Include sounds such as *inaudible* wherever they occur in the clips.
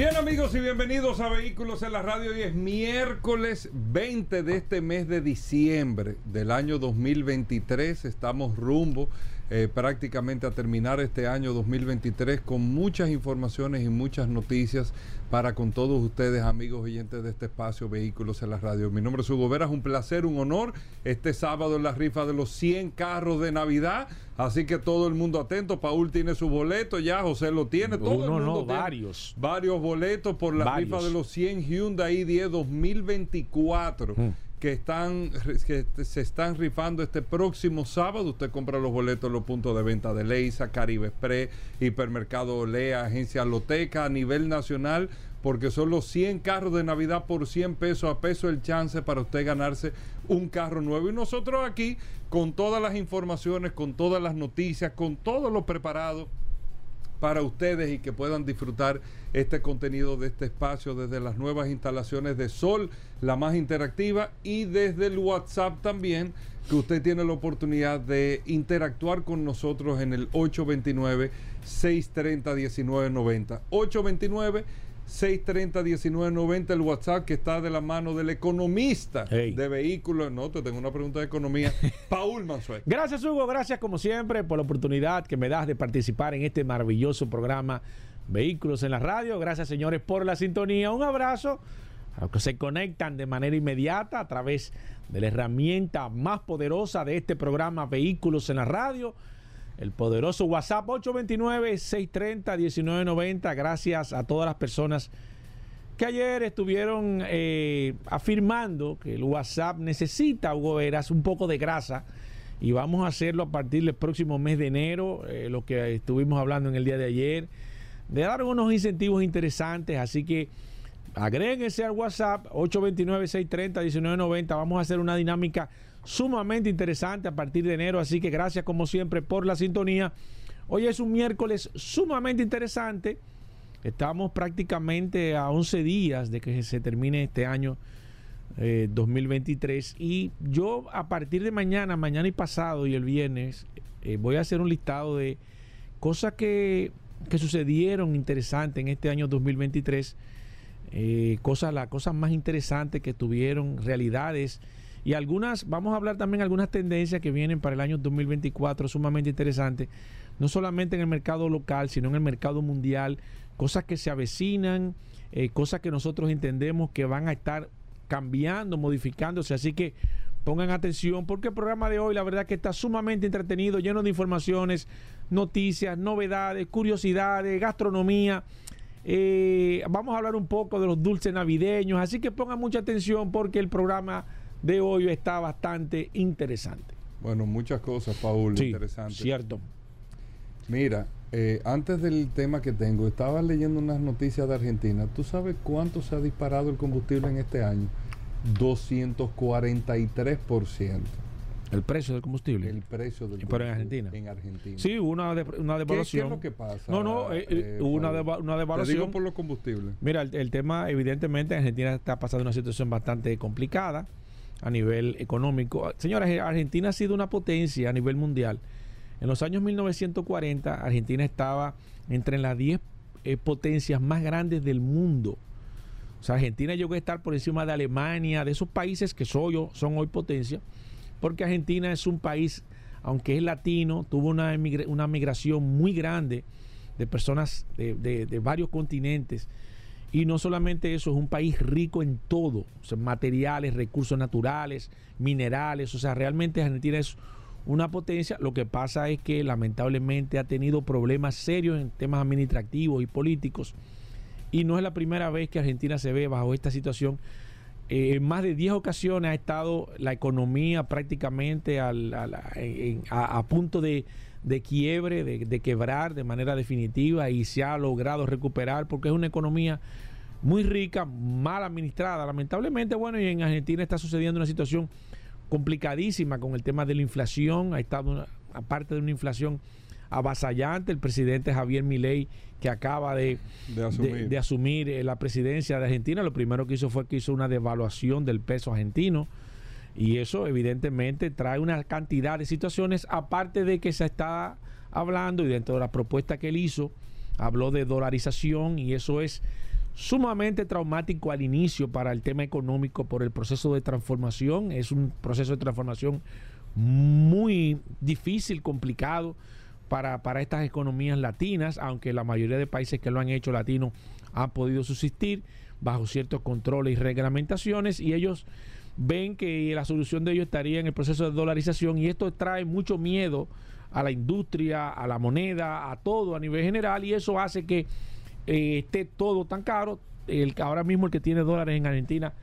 Bien amigos y bienvenidos a Vehículos en la Radio. Hoy es miércoles 20 de este mes de diciembre del año 2023. Estamos rumbo eh, prácticamente a terminar este año 2023 con muchas informaciones y muchas noticias para con todos ustedes, amigos oyentes de este espacio Vehículos en la Radio. Mi nombre es Hugo Vera, es un placer, un honor este sábado en la rifa de los 100 carros de Navidad. Así que todo el mundo atento. Paul tiene su boleto ya, José lo tiene. Todo Uno, el mundo no, tiene varios. Varios boletos por la Varios. rifa de los 100 Hyundai i10 2024 Mm. Que están que se están rifando este próximo sábado. Usted compra los boletos en los puntos de venta de Leisa, Caribe Express, Hipermercado Olea, Agencia Loteca a nivel nacional, porque son los 100 carros de Navidad por 100 pesos a peso el chance para usted ganarse un carro nuevo. Y nosotros aquí, con todas las informaciones, con todas las noticias, con todo lo preparado para ustedes y que puedan disfrutar este contenido de este espacio desde las nuevas instalaciones de Sol, la más interactiva, y desde el WhatsApp también, que usted tiene la oportunidad de interactuar con nosotros en el 829-630-1990. 829 630-1990, el WhatsApp que está de la mano del economista Hey. de vehículos. No, te tengo una pregunta de economía. *laughs* Paul Mansuet. Gracias, Hugo. Gracias, como siempre, por la oportunidad que me das de participar en este maravilloso programa Vehículos en la Radio. Gracias, señores, por la sintonía. Un abrazo a los que se conectan de manera inmediata a través de la herramienta más poderosa de este programa Vehículos en la Radio. El poderoso WhatsApp 829-630-1990. Gracias a todas las personas que ayer estuvieron eh, afirmando que el WhatsApp necesita, Hugo Veras, un poco de grasa. Y vamos a hacerlo a partir del próximo mes de enero, eh, lo que estuvimos hablando en el día de ayer, de dar unos incentivos interesantes, así que agréguense al WhatsApp 829-630-1990, vamos a hacer una dinámica sumamente interesante a partir de enero, así que gracias como siempre por la sintonía. Hoy es un miércoles sumamente interesante. Estamos prácticamente a 11 días de que se termine este año eh, 2023 y yo a partir de mañana, mañana y pasado y el viernes eh, voy a hacer un listado de cosas que, que sucedieron interesantes en este año 2023, eh, cosas, las cosas más interesantes que tuvieron, realidades y algunas, vamos a hablar también algunas tendencias que vienen para el año 2024 sumamente interesantes, no solamente en el mercado local, sino en el mercado mundial, cosas que se avecinan, eh, cosas que nosotros entendemos que van a estar cambiando, modificándose, así que pongan atención porque el programa de hoy la verdad que está sumamente entretenido, lleno de informaciones, noticias, novedades, curiosidades, gastronomía. Eh, vamos a hablar un poco de los dulces navideños, así que pongan mucha atención porque el programa de hoy está bastante interesante. Bueno, muchas cosas, Paul, Sí, interesantes. cierto. Mira, eh, antes del tema que tengo, estaba leyendo unas noticias de Argentina. ¿Tú sabes cuánto se ha disparado el combustible en este año? 243%. El precio del combustible. El precio del Pero en combustible Argentina. En Argentina. Sí, una, de- una ¿Qué, qué devaluación. es lo que pasa? No, no, eh, eh, una, una Te devaluación. digo por los combustibles. Mira, el, el tema, evidentemente, Argentina está pasando una situación bastante complicada a nivel económico. Señores, Argentina ha sido una potencia a nivel mundial. En los años 1940, Argentina estaba entre las 10 eh, potencias más grandes del mundo. O sea, Argentina llegó a estar por encima de Alemania, de esos países que soy son hoy potencia, porque Argentina es un país, aunque es latino, tuvo una, una migración muy grande de personas de, de- de varios continentes. Y no solamente eso, es un país rico en todo, materiales, recursos naturales, minerales, o sea, realmente Argentina es una potencia. Lo que pasa es que lamentablemente ha tenido problemas serios en temas administrativos y políticos. Y no es la primera vez que Argentina se ve bajo esta situación. Eh, en más de 10 ocasiones ha estado la economía prácticamente al- al- en- a punto de, de quiebre, de, de quebrar de manera definitiva y se ha logrado recuperar porque es una economía muy rica, mal administrada, lamentablemente. Bueno, y en Argentina está sucediendo una situación complicadísima con el tema de la inflación. Ha estado, una, aparte de una inflación avasallante, el presidente Javier Milei, que acaba de, De asumir. de asumir, eh, la presidencia de Argentina, lo primero que hizo fue que hizo una devaluación del peso argentino. Y eso evidentemente trae una cantidad de situaciones, aparte de que se está hablando y dentro de la propuesta que él hizo, habló de dolarización y eso es sumamente traumático al inicio para el tema económico por el proceso de transformación. Es un proceso de transformación muy difícil, complicado para, para estas economías latinas, aunque la mayoría de países que lo han hecho latinos han podido subsistir bajo ciertos controles y reglamentaciones y ellos ven que la solución de ellos estaría en el proceso de dolarización y esto trae mucho miedo a la industria, a la moneda, a todo a nivel general y eso hace que eh, esté todo tan caro. El, ahora mismo el que tiene dólares en Argentina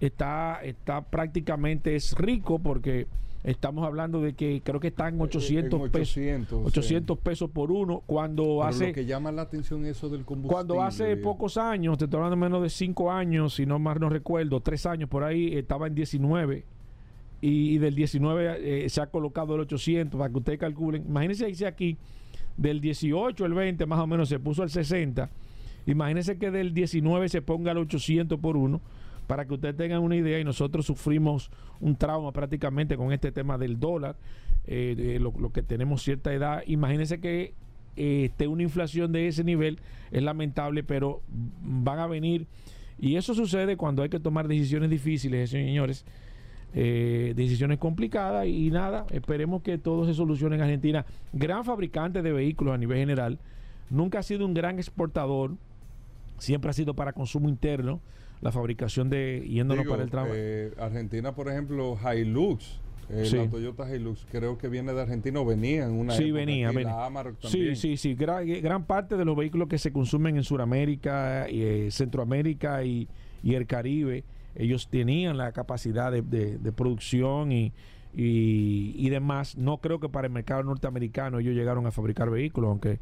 está, está prácticamente es rico porque estamos hablando de que creo que está en 800, En pesos. 800, 800 pesos por uno cuando Pero hace lo que llama la atención es eso del combustible. cuando hace pocos años, te estoy hablando menos de 5 años, si no más no recuerdo, 3 años por ahí, estaba en 19 y, y del 19 eh, se ha colocado el 800 para que ustedes calculen. Imagínense dice aquí, del 18 al 20 más o menos se puso al 60. Imagínense que del 19 se ponga al 800 por uno para que ustedes tengan una idea y nosotros sufrimos un trauma prácticamente con este tema del dólar, eh, de lo, que tenemos cierta edad. Imagínense que eh, esté una inflación de ese nivel, es lamentable, pero van a venir. Y eso sucede cuando hay que tomar decisiones difíciles, señores, eh, decisiones complicadas y nada, esperemos que todo se solucione en Argentina. Gran fabricante de vehículos a nivel general, nunca ha sido un gran exportador, siempre ha sido para consumo interno, la fabricación de yéndonos Digo, para el trabajo. eh, Argentina, por ejemplo, Hilux. eh, Sí. La Toyota Hilux, creo que viene de Argentina o venía en una Sí, época venía, aquí, venía. La Amarok Sí, sí, sí. Gran, gran parte de los vehículos que se consumen en Sudamérica, eh, Centroamérica y, y el Caribe, ellos tenían la capacidad de, de- de producción y, y, y demás. No creo que para el mercado norteamericano ellos llegaron a fabricar vehículos, aunque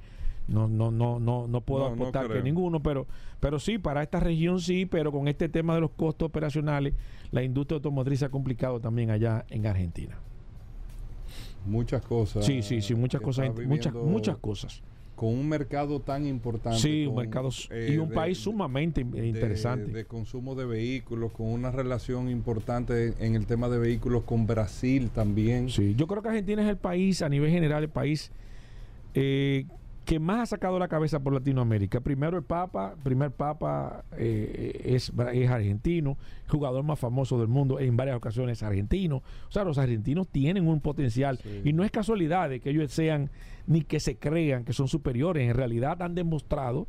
no, no, no, no, no puedo No, no apostar que ninguno, pero, pero sí, para esta región sí, pero con este tema de los costos operacionales, la industria automotriz se ha complicado también allá en Argentina. Muchas cosas. Sí, sí, sí, muchas cosas, muchas, muchas cosas. Con un mercado tan importante. Sí, un con, mercado eh, y un de- país sumamente de- interesante. De, consumo de vehículos, con una relación importante en el tema de vehículos con Brasil también. Sí, yo creo que Argentina es el país, a nivel general, el país eh, que más ha sacado la cabeza por Latinoamérica. Primero el Papa, primer Papa eh, es, es argentino, jugador más famoso del mundo en varias ocasiones argentino. O sea, los argentinos tienen un potencial Sí. y no es casualidad de que ellos sean ni que se crean que son superiores. En realidad han demostrado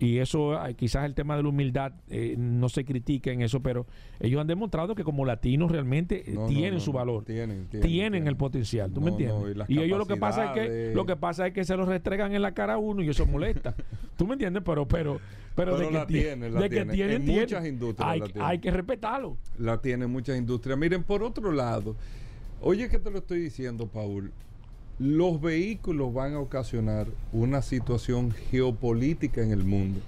y eso eh, quizás el tema de la humildad eh, no se critica en eso, pero ellos han demostrado que como latinos realmente eh, No, tienen no, su valor tienen, tienen, tienen, el potencial, ¿tú me entiendes? y ellos lo que pasa es que lo que pasa es que se los restregan en la cara a uno y eso molesta. *laughs* ¿Tú me entiendes? Pero pero pero, de que la tie- tienen, la de que tienen. tienen, En tienen. muchas industrias hay, la tienen. hay que respetarlo. la tiene muchas industrias. Miren, por otro lado, oye que te lo estoy diciendo, Paul, los vehículos van a ocasionar una situación geopolítica en el mundo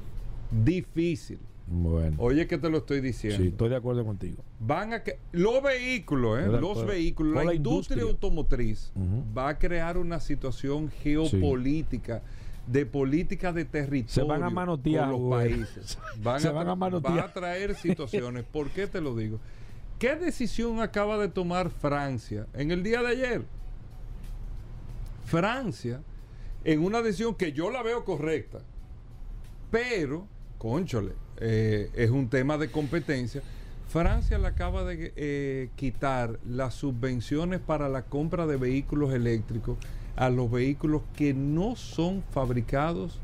difícil. Bueno. Oye que te lo estoy diciendo. Sí, estoy de acuerdo contigo. Van a que los vehículos, ¿eh? Los vehículos, la la industria, industria. automotriz va a crear una situación geopolítica. De política de territorio Se van a manotear, con los güey. países. *laughs* Van Se a van a manotear. Va a traer situaciones. ¿Por qué te lo digo? ¿Qué decisión acaba de tomar Francia en el día de ayer? Francia, en una decisión que yo la veo correcta, pero, conchole, eh, es un tema de competencia. Francia le acaba de eh, quitar las subvenciones para la compra de vehículos eléctricos a los vehículos que no son fabricados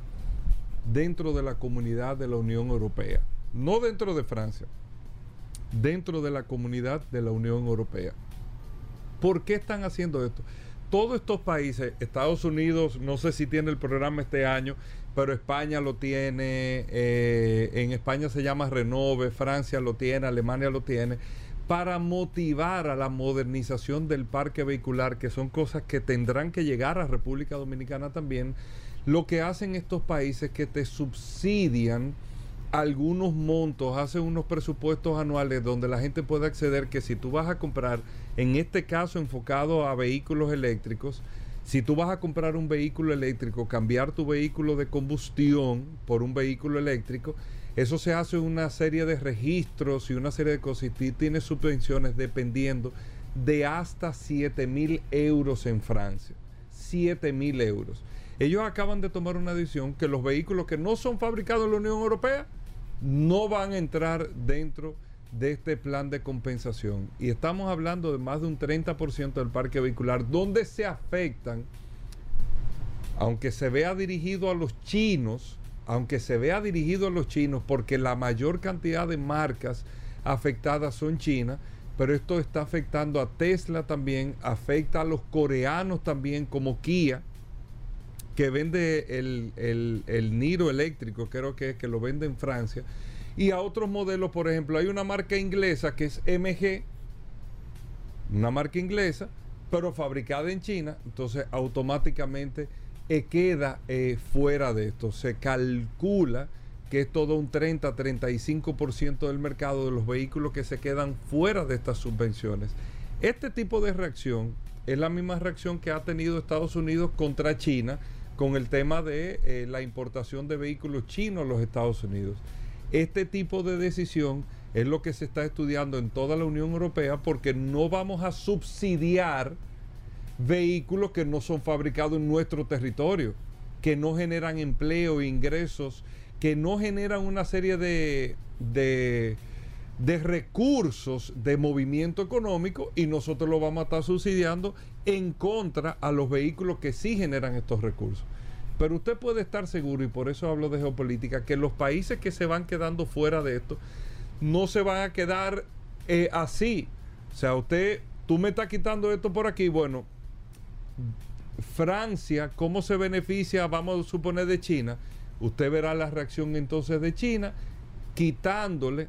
dentro de la comunidad de la Unión Europea. No dentro de Francia, dentro de la comunidad de la Unión Europea. ¿Por qué están haciendo esto? Todos estos países, Estados Unidos, no sé si tiene el programa este año, pero España lo tiene, eh, en España se llama Renove, Francia lo tiene, Alemania lo tiene, para motivar a la modernización del parque vehicular, que son cosas que tendrán que llegar a República Dominicana también. Lo que hacen estos países es que te subsidian algunos montos, hacen unos presupuestos anuales donde la gente puede acceder que si tú vas a comprar, en este caso enfocado a vehículos eléctricos, si tú vas a comprar un vehículo eléctrico, cambiar tu vehículo de combustión por un vehículo eléctrico, eso se hace una serie de registros y una serie de cosas y tiene subvenciones dependiendo de hasta 7 mil euros en Francia. 7 mil euros. Ellos acaban de tomar una decisión que los vehículos que no son fabricados en la Unión Europea no van a entrar dentro de este plan de compensación. Y estamos hablando de más de un 30% del parque vehicular, donde se afectan, aunque se vea dirigido a los chinos, aunque se vea dirigido a los chinos, porque la mayor cantidad de marcas afectadas son chinas, pero esto está afectando a Tesla también, afecta a los coreanos también, como Kia, que vende el, el, Niro eléctrico, creo que es que lo vende en Francia, y a otros modelos, por ejemplo, hay una marca inglesa que es MG, una marca inglesa, pero fabricada en China, entonces automáticamente eh, queda eh, fuera de esto. Se calcula que es todo un 30-35% del mercado de los vehículos que se quedan fuera de estas subvenciones. Este tipo de reacción es la misma reacción que ha tenido Estados Unidos contra China con el tema de eh, la importación de vehículos chinos a los Estados Unidos. Este tipo de decisión es lo que se está estudiando en toda la Unión Europea porque no vamos a subsidiar vehículos que no son fabricados en nuestro territorio, que no generan empleo, ingresos, que no generan una serie de, de, de recursos de movimiento económico y nosotros lo vamos a estar subsidiando en contra a los vehículos que sí generan estos recursos. Pero usted puede estar seguro, y por eso hablo de geopolítica, que los países que se van quedando fuera de esto no se van a quedar eh, así. O sea, usted, tú me estás quitando esto por aquí, bueno, Francia, ¿cómo se beneficia, vamos a suponer, de China? Usted verá la reacción entonces de China, quitándole,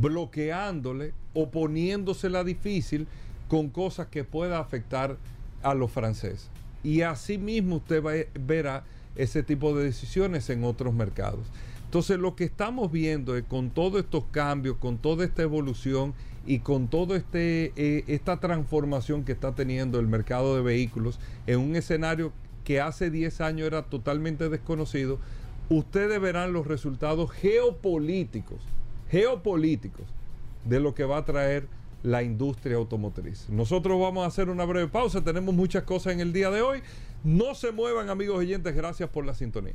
bloqueándole, oponiéndosela difícil con cosas que pueda afectar a los franceses. Y asimismo usted verá ese tipo de decisiones en otros mercados. Entonces lo que estamos viendo es con todos estos cambios, con toda esta evolución y con toda este, eh, esta transformación que está teniendo el mercado de vehículos en un escenario que hace 10 años era totalmente desconocido, ustedes verán los resultados geopolíticos, geopolíticos de lo que va a traer la industria automotriz. Nosotros vamos a hacer una breve pausa, tenemos muchas cosas en el día de hoy. No se muevan amigos oyentes, gracias por la sintonía.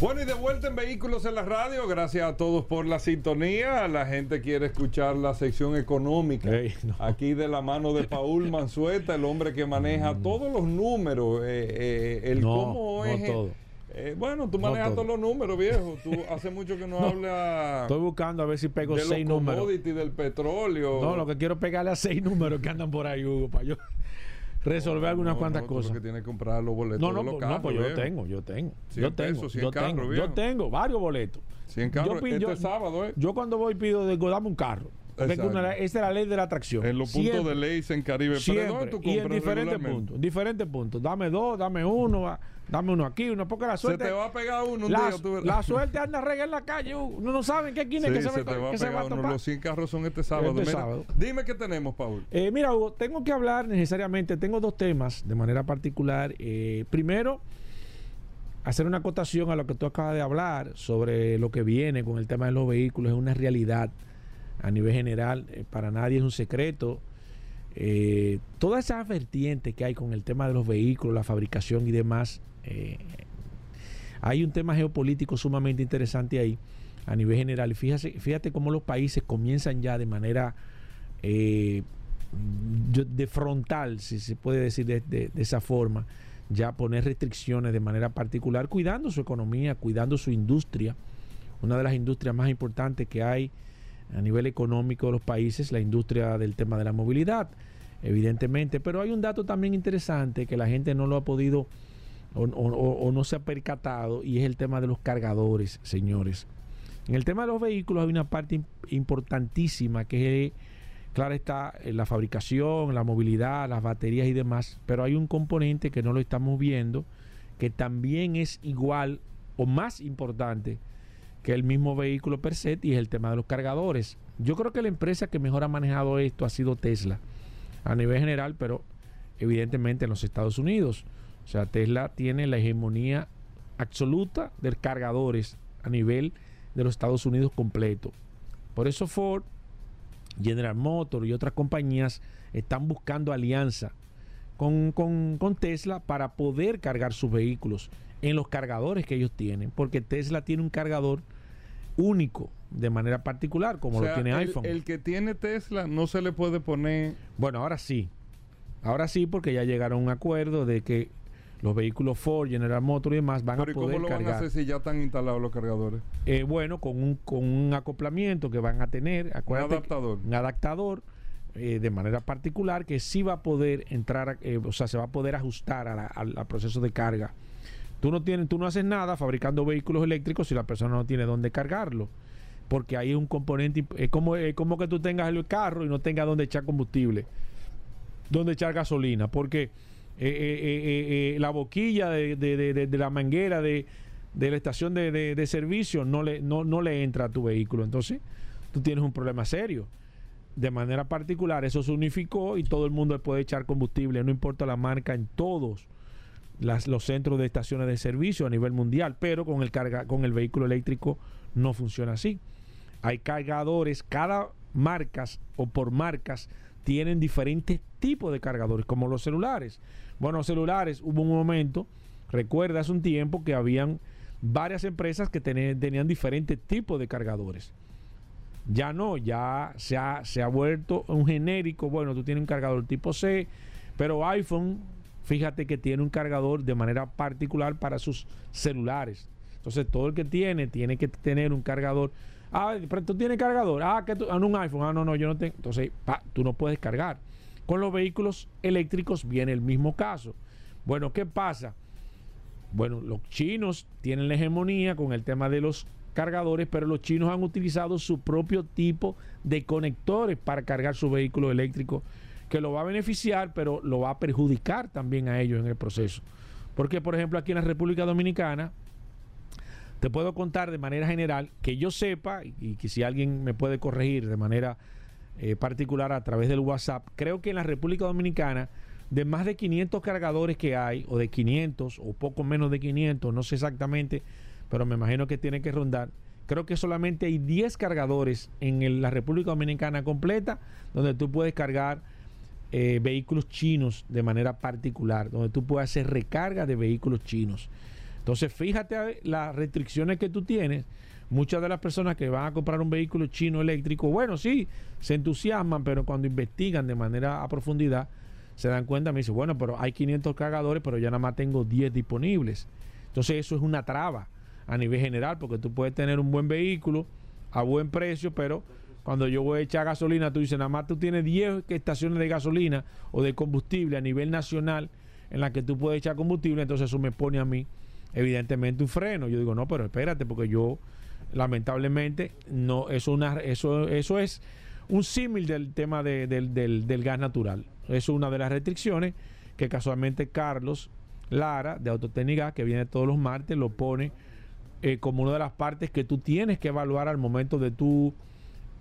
Bueno, y de vuelta en Vehículos en la Radio, gracias a todos por la sintonía. La gente quiere escuchar la sección económica. Aquí de la mano de Paul Mansueta, el hombre que maneja mm. todos los números, eh, eh, el cómo es. todo eh, bueno, tú manejas todos los números, viejo. Tú *laughs* hace mucho que no, hablas. Estoy buscando a ver si pego de seis los números. del petróleo. No, lo que quiero es pegarle a seis números que andan por ahí, Hugo, para yo *laughs* resolver algunas cuantas cosas. que tienes que comprar los boletos. No, no, no, pues yo tengo, yo tengo. Yo tengo, yo, tengo yo tengo varios boletos. 100 carros este sábado, ¿eh? Yo cuando voy pido, de dame un carro. esa es la ley de la atracción. En los puntos de ley en Caribe. Siempre. y en diferentes puntos. Diferentes puntos. Dame dos, dame uno. Dame uno aquí, uno, porque la suerte. Se te va a pegar uno un la, día. la suerte anda rega en la calle. Uno no sabe en qué esquina que se, se, te va, a pegar uno. Los 100 carros son este sábado. Este sábado. Dime qué tenemos, Paul. Eh, mira, Hugo, tengo que hablar necesariamente. Tengo dos temas de manera particular. Eh, primero, hacer una acotación a lo que tú acabas de hablar sobre lo que viene con el tema de los vehículos. Es una realidad a nivel general. Eh, para nadie es un secreto. Eh, todas esas vertientes que hay con el tema de los vehículos, la fabricación y demás, eh, hay un tema geopolítico sumamente interesante ahí a nivel general. Fíjate, fíjate cómo los países comienzan ya de manera eh, de frontal, si se puede decir de, esa forma, ya poner restricciones de manera particular, cuidando su economía, cuidando su industria. Una de las industrias más importantes que hay a nivel económico de los países, la industria del tema de la movilidad, evidentemente. Pero hay un dato también interesante que la gente no lo ha podido o, no se ha percatado y es el tema de los cargadores, señores. En el tema de los vehículos hay una parte importantísima que es, claro está, eh, la fabricación, la movilidad, las baterías y demás, pero hay un componente que no lo estamos viendo, que también es igual o más importante que el mismo vehículo per se y es el tema de los cargadores. Yo creo que la empresa que mejor ha manejado esto ha sido Tesla a nivel general, pero evidentemente en los Estados Unidos. O sea, Tesla tiene la hegemonía absoluta de cargadores a nivel de los Estados Unidos completo. Por eso Ford, General Motors y otras compañías están buscando alianza con, con Tesla para poder cargar sus vehículos en los cargadores que ellos tienen, porque Tesla tiene un cargador único de manera particular, como lo tiene iPhone. El que tiene Tesla no se le puede poner. Bueno, ahora sí. Ahora sí, porque ya llegaron a un acuerdo de que los vehículos Ford, General Motors y demás van a poder ¿cómo lo cargar. van a hacer si ya están instalados los cargadores? Eh, bueno, con un, con un acoplamiento que van a tener. Un adaptador. Un adaptador eh, de manera particular que sí va a poder entrar, eh, o sea, se va a poder ajustar a la- al, al proceso de carga. Tú no, tienes, tú no haces nada fabricando vehículos eléctricos si la persona no tiene dónde cargarlo. Porque ahí es un componente, es como, es como que tú tengas el carro y no tengas dónde echar combustible, dónde echar gasolina. Porque eh, eh, eh, la boquilla de, de- de- la manguera de, la estación de servicio no le, no, no le entra a tu vehículo. Entonces, tú tienes un problema serio. De manera particular, eso se unificó y todo el mundo puede echar combustible, no importa la marca, en todos las- los centros de estaciones de servicio a nivel mundial, pero con el, carga, con el vehículo eléctrico no funciona así. Hay cargadores, cada marcas o por marcas tienen diferentes tipos de cargadores, como los celulares. Bueno, los celulares, hubo un momento, recuerda hace un tiempo que habían varias empresas que tenían, tenían diferentes tipos de cargadores. Ya no, ya se ha, se ha vuelto un genérico. Bueno, tú tienes un cargador tipo C, pero iPhone, fíjate que tiene un cargador de manera particular para sus celulares. Entonces, todo el que tiene, tiene que tener un cargador. Ah, pero tú tienes cargador. Ah, que tú, ah, no, un iPhone. Ah, no, no, yo no tengo. Entonces, pa, tú no puedes cargar. Con los vehículos eléctricos viene el mismo caso. Bueno, ¿qué pasa? Bueno, los chinos tienen la hegemonía con el tema de los cargadores, pero los chinos han utilizado su propio tipo de conectores para cargar su vehículo eléctrico, que lo va a beneficiar, pero lo va a perjudicar también a ellos en el proceso. Porque, por ejemplo, aquí en la República Dominicana, te puedo contar de manera general que yo sepa, y que si alguien me puede corregir de manera eh, particular a través del WhatsApp, creo que en la República Dominicana, de más de 500 cargadores que hay, o de 500, o poco menos de 500, no sé exactamente, pero me imagino que tiene que rondar. Creo que solamente hay 10 cargadores en la República Dominicana completa donde tú puedes cargar eh, vehículos chinos de manera particular, donde tú puedes hacer recarga de vehículos chinos. Entonces, fíjate las restricciones que tú tienes. Muchas de las personas que van a comprar un vehículo chino eléctrico, bueno, sí, se entusiasman, pero cuando investigan de manera a profundidad, se dan cuenta, me dicen, bueno, pero hay 500 cargadores, pero ya nada más tengo 10 disponibles. Entonces, eso es una traba a nivel general, porque tú puedes tener un buen vehículo a buen precio, pero cuando yo voy a echar gasolina, tú dices, nada más tú tienes 10 estaciones de gasolina o de combustible a nivel nacional en la que tú puedes echar combustible, entonces eso me pone a mí, evidentemente, un freno. Yo digo, no, pero espérate, porque yo, lamentablemente, no, una, eso, es un símil del tema de- del, gas natural. Es una de las restricciones que casualmente Carlos Lara, de Autotécnica, que viene todos los martes, lo pone eh, como una de las partes que tú tienes que evaluar al momento de tú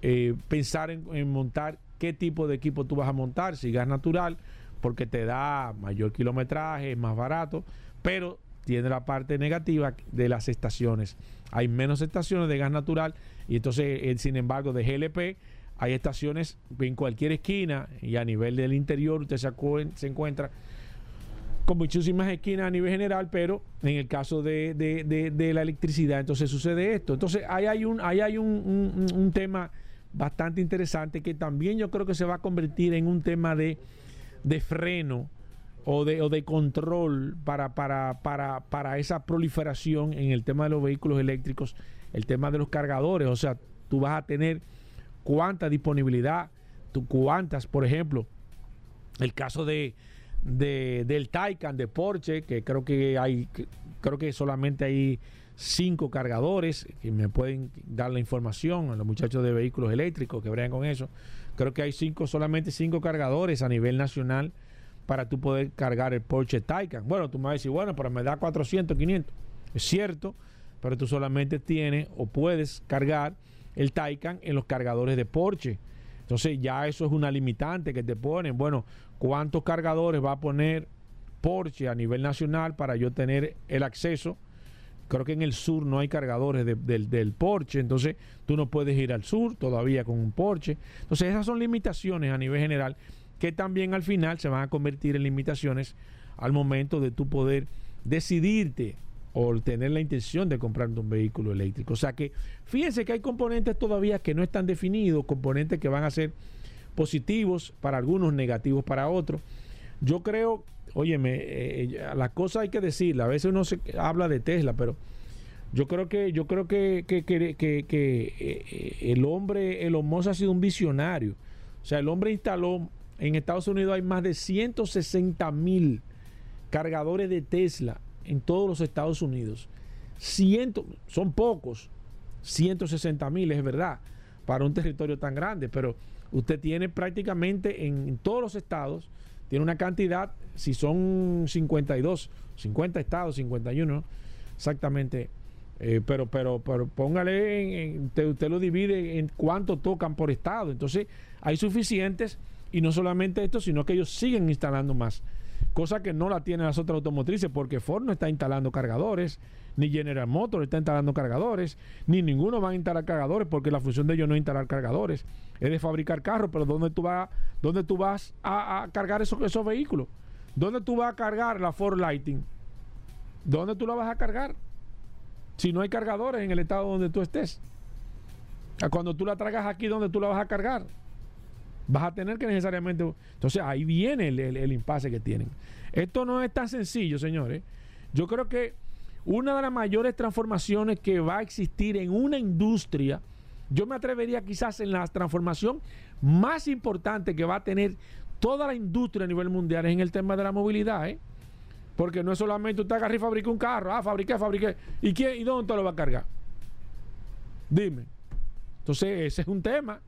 eh, pensar en, en montar qué tipo de equipo tú vas a montar, si gas natural, porque te da mayor kilometraje, es más barato, pero tiene la parte negativa de las estaciones. Hay menos estaciones de gas natural y entonces, eh, sin embargo, de GLP hay estaciones en cualquier esquina y a nivel del interior usted se, encuentra con muchísimas esquinas a nivel general, pero en el caso de, la electricidad, entonces sucede esto. Entonces, ahí hay un, ahí hay un, tema bastante interesante que también yo creo que se va a convertir en un tema de freno o de, o de control para, para, para, para esa proliferación en el tema de los vehículos eléctricos, el tema de los cargadores. O sea, tú vas a tener cuánta disponibilidad, tú, cuántas, por ejemplo, el caso de, de- del Taycan de Porsche, que creo que hay, creo que solamente hay cinco cargadores que me pueden dar la información a los muchachos de vehículos eléctricos que bregan con eso. Creo que hay cinco, solamente cinco cargadores a nivel nacional para tú poder cargar el Porsche Taycan. Bueno, tú me vas a decir, bueno, pero me da 400, 500. Es cierto, pero tú solamente tienes o puedes cargar el Taycan en los cargadores de Porsche. Entonces ya eso es una limitante que te ponen. Bueno, ¿cuántos cargadores va a poner Porsche a nivel nacional para yo tener el acceso? Creo que en el sur no hay cargadores del, del Porsche, entonces tú no puedes ir al sur todavía con un Porsche. Entonces esas son limitaciones a nivel general que también al final se van a convertir en limitaciones al momento de tu poder decidirte o tener la intención de comprar un vehículo eléctrico. O sea que fíjense que hay componentes todavía que no están definidos, componentes que van a ser positivos para algunos, negativos para otros. Yo creo, óyeme, eh, la cosa hay que decirla, a veces uno se habla de Tesla, pero yo creo que, yo creo que, que, que, que eh, el hombre, el Musk ha sido un visionario. O sea, el hombre instaló, en Estados Unidos hay más de 160 mil cargadores de Tesla en todos los Estados Unidos. Ciento, son pocos, 160 mil, es verdad, para un territorio tan grande, pero usted tiene prácticamente en, todos los estados, tiene una cantidad, si son 52, 50 estados, 51, exactamente, eh, pero, pero, pero póngale, en, usted, lo divide en cuánto tocan por estado, entonces hay suficientes y no solamente esto, sino que ellos siguen instalando más cosa que no la tienen las otras automotrices porque Ford no está instalando cargadores, ni General Motors está instalando cargadores, ni ninguno va a instalar cargadores porque la función de ellos no es instalar cargadores, es de fabricar carros, pero ¿dónde tú, vas, dónde tú vas a, cargar esos, esos vehículos? ¿Dónde tú vas a cargar la Ford Lighting? ¿Dónde tú la vas a cargar? Si no hay cargadores en el estado donde tú estés. Cuando tú la traigas aquí, ¿dónde tú la vas a cargar? Vas a tener que necesariamente... Entonces ahí viene el, impasse que tienen. Esto no es tan sencillo, señores. Yo creo que una de las mayores transformaciones que va a existir en una industria, yo me atrevería quizás en la transformación más importante que va a tener toda la industria a nivel mundial es en el tema de la movilidad, ¿eh? Porque no es solamente usted agarra y fabrica un carro, ah, fabriqué, fabriqué. ¿Y, quién, ¿Y dónde usted lo va a cargar? Dime. Entonces, ese es un tema.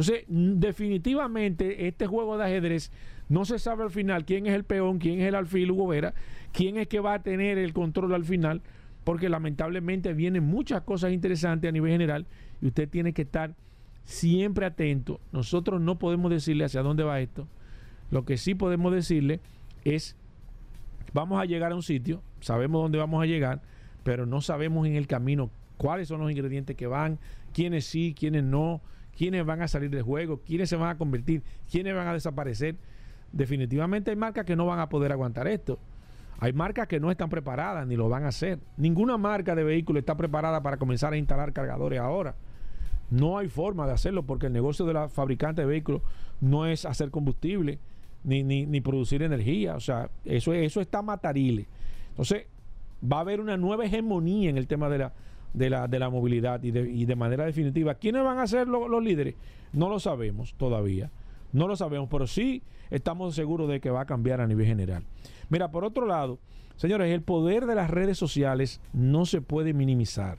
Entonces, definitivamente, este juego de ajedrez no se sabe al final quién es el peón, quién es el alfil, Hugo Vera, quién es que va a tener el control al final, porque lamentablemente vienen muchas cosas interesantes a nivel general y usted tiene que estar siempre atento. Nosotros no podemos decirle hacia dónde va esto. Lo que sí podemos decirle es, vamos a llegar a un sitio, sabemos dónde vamos a llegar, pero no sabemos en el camino cuáles son los ingredientes que van, quiénes sí, quiénes no quiénes van a salir del juego, quiénes se van a convertir, quiénes van a desaparecer. Definitivamente hay marcas que no van a poder aguantar esto. Hay marcas que no están preparadas ni lo van a hacer. Ninguna marca de vehículo está preparada para comenzar a instalar cargadores ahora. No hay forma de hacerlo porque el negocio de la fabricante de vehículos no es hacer combustible ni, ni, producir energía. O sea, eso, eso está matarile. Entonces, va a haber una nueva hegemonía en el tema de la, de la, de la movilidad y de, y de manera definitiva. ¿Quiénes van a ser los líderes? No lo sabemos todavía. No lo sabemos, pero sí estamos seguros de que va a cambiar a nivel general. Mira, por otro lado, señores, el poder de las redes sociales no se puede minimizar.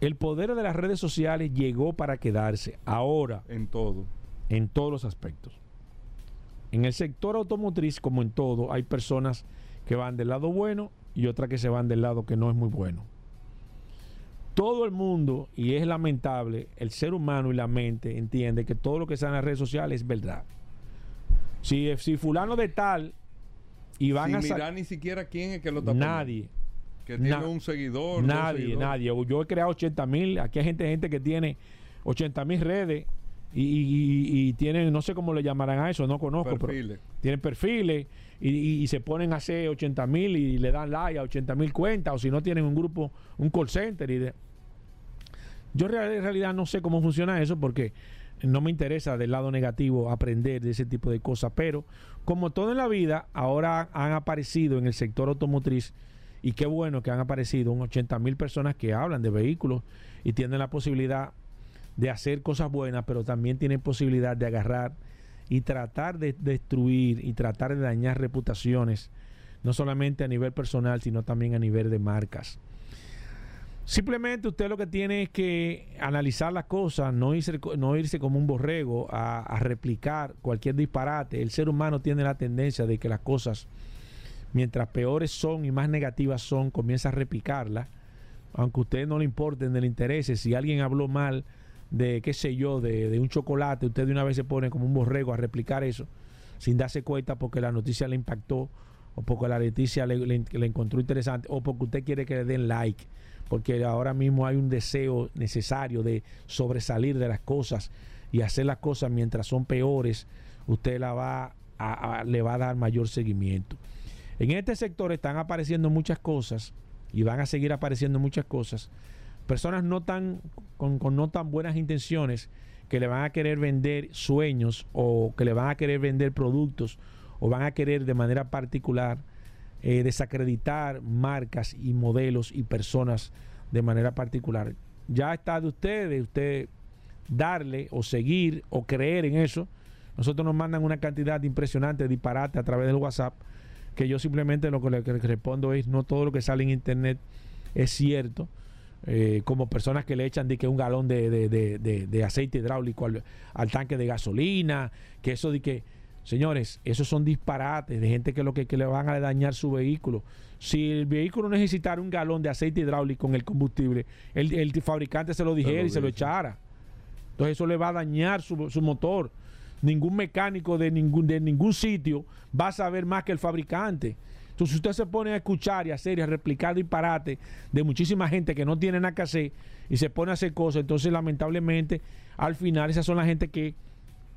El poder de las redes sociales llegó para quedarse ahora. En todo. En todos los aspectos. En el sector automotriz, como en todo, hay personas que van del lado bueno y otras que se van del lado que no es muy bueno todo el mundo, y es lamentable, el ser humano y la mente entiende que todo lo que está en las redes sociales es verdad. Si, si fulano de tal y van a mirar ni siquiera quién es que lo está Nadie. Que tiene un seguidor. Nadie, nadie. Yo he creado 80 mil. Aquí hay gente, gente que tiene 80 mil redes y, tienen, no sé cómo le llamarán a eso, no conozco. Perfiles. Pero tienen perfiles y, se ponen a hacer 80 mil y le dan like a 80 mil cuentas o si no tienen un grupo, un call center y de, yo en realidad no sé cómo funciona eso porque no me interesa del lado negativo aprender de ese tipo de cosas, pero como todo en la vida, ahora han aparecido en el sector automotriz y qué bueno que han aparecido un 80 mil personas que hablan de vehículos y tienen la posibilidad de hacer cosas buenas, pero también tienen posibilidad de agarrar y tratar de destruir y tratar de dañar reputaciones, no solamente a nivel personal, sino también a nivel de marcas. Simplemente usted lo que tiene es que analizar las cosas, no irse, no irse como un borrego a, replicar cualquier disparate. El ser humano tiene la tendencia de que las cosas, mientras peores son y más negativas son, comienza a replicarlas aunque a usted no le importe, ni le interese, si alguien habló mal de, qué sé yo, de, de un chocolate, usted de una vez se pone como un borrego a replicar eso, sin darse cuenta porque la noticia le impactó, o porque la noticia le, le- encontró interesante, o porque usted quiere que le den like, porque ahora mismo hay un deseo necesario de sobresalir de las cosas y hacer las cosas mientras son peores, usted la va a- le va a dar mayor seguimiento. En este sector están apareciendo muchas cosas y van a seguir apareciendo muchas cosas. Personas no tan con, no tan buenas intenciones que le van a querer vender sueños o que le van a querer vender productos o van a querer de manera particular eh, desacreditar marcas y modelos y personas de manera particular. Ya está de usted, de usted darle o seguir o creer en eso. Nosotros nos mandan una cantidad impresionante de disparate a través del WhatsApp que yo simplemente lo que le respondo es no todo lo que sale en internet es cierto. Eh, como personas que le echan de que un galón de, de- de- aceite hidráulico al, al tanque de gasolina, que eso de que, señores, esos son disparates de gente que lo que, que le van a dañar su vehículo. Si el vehículo necesitara un galón de aceite hidráulico en el combustible, el, el fabricante se lo dijera y se lo echara. Entonces eso le va a dañar su, su motor. Ningún mecánico de ningún, de ningún sitio va a saber más que el fabricante. Entonces si usted se pone a escuchar y a hacer y a replicar disparate de muchísima gente que no tiene nada que hacer y se pone a hacer cosas, entonces lamentablemente al final esas son la gente que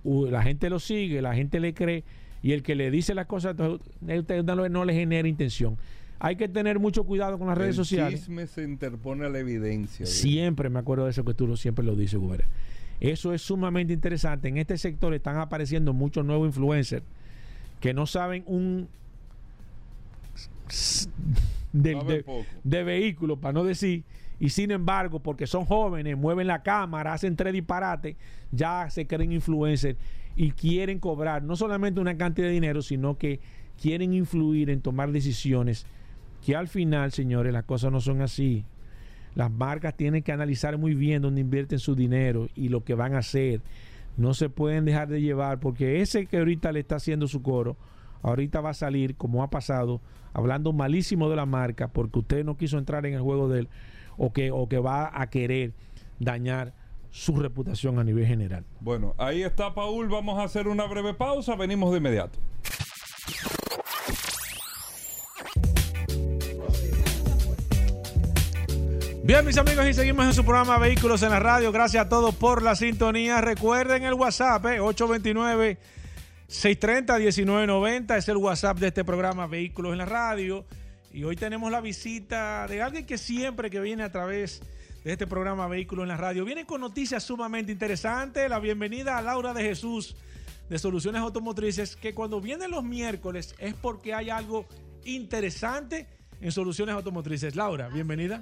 uh, la gente lo sigue, la gente le cree y el que le dice las cosas no, le- no le genera intención. Hay que tener mucho cuidado con las redes el sociales. chisme se interpone a la evidencia. Siempre me acuerdo de eso que tú lo- siempre lo dices, Gubera. Eso es sumamente interesante. En este sector están apareciendo muchos nuevos influencers que no saben un de, de vehículo, para no decir, y sin embargo, porque son jóvenes, mueven la cámara, hacen tres disparates, ya se creen influencers y quieren cobrar no solamente una cantidad de dinero, sino que quieren influir en tomar decisiones que al final, señores, las cosas no son así. Las marcas tienen que analizar muy bien dónde invierten su dinero y lo que van a hacer. No se pueden dejar de llevar porque ese que ahorita le está haciendo su coro, ahorita va a salir, como ha pasado, hablando malísimo de la marca porque usted no quiso entrar en el juego de él o que, o que va a querer dañar su reputación a nivel general. Bueno, ahí está Paul. Vamos a hacer una breve pausa. Venimos de inmediato. Bien, mis amigos, y seguimos en su programa Vehículos en la Radio. Gracias a todos por la sintonía. Recuerden el WhatsApp, eh, 829-630-1990. Es el WhatsApp de este programa Vehículos en la Radio. Y hoy tenemos la visita de alguien que siempre que viene a través de este programa Vehículos en la Radio viene con noticias sumamente interesantes. La bienvenida a Laura de Jesús de Soluciones Automotrices, que cuando vienen los miércoles es porque hay algo interesante en Soluciones Automotrices. Laura, bienvenida.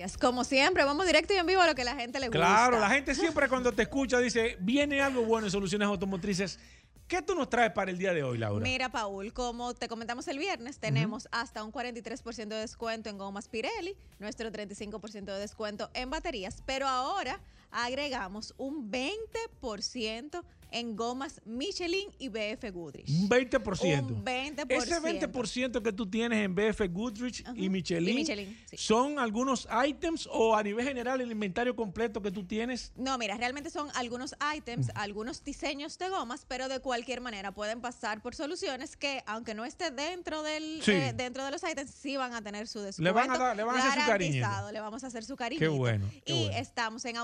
Gracias. Como siempre, vamos directo y en vivo a lo que la gente le gusta. Claro, la gente siempre cuando te *laughs* escucha dice, viene algo bueno en soluciones automotrices. ¿Qué tú nos traes para el día de hoy, Laura? Mira, Paul, como te comentamos el viernes, tenemos hasta un 43% de descuento en gomas Pirelli, nuestro 35% de descuento en baterías, pero ahora agregamos un 20% en gomas Michelin y BF Goodrich. un 20%. Un 20%. Ese 20% que tú tienes en BF Goodrich y Michelin, y Michelin, sí. ¿son algunos items o a nivel general el inventario completo que tú tienes? No, mira, realmente son algunos items, algunos diseños de gomas, pero de cualquier manera pueden pasar por soluciones que, aunque no esté dentro del Sí. eh, dentro de los items, sí van a tener su descuento. Le van a dar- le van a hacer su garantizado, Le vamos a hacer su cariño. Qué bueno, qué y bueno. estamos en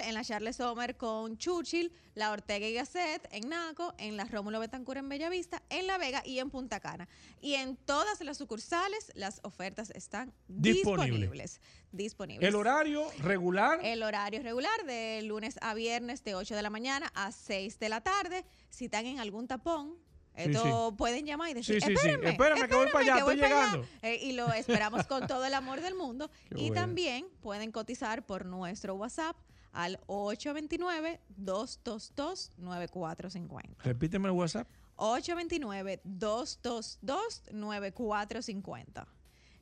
En la Charles Sommer con Churchill, la Ortega y Gasset, en Naco, en la Rómulo Betancur en Bellavista, en La Vega y en Punta Cana. Y en todas las sucursales las ofertas están Disponible. disponibles. Disponibles. El horario regular. El horario regular de lunes a viernes de 8 de la mañana a 6 de la tarde. Si están en algún tapón, Sí, esto pueden llamar y decir, Sí, sí, sí. espérenme, Espérame, que voy para allá, voy estoy para allá". llegando. Eh, y lo esperamos con todo el amor del mundo. *laughs* Qué y bueno. también pueden cotizar por nuestro WhatsApp al 829-222-9450. Repíteme el WhatsApp. 829-222-9450.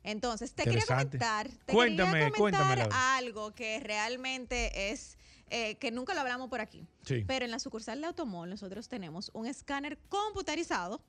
Entonces, te quería comentar, te Cuéntame, quería comentar algo que realmente es, eh, que nunca lo hablamos por aquí. Sí. Pero en la sucursal de Automol nosotros tenemos un escáner computarizado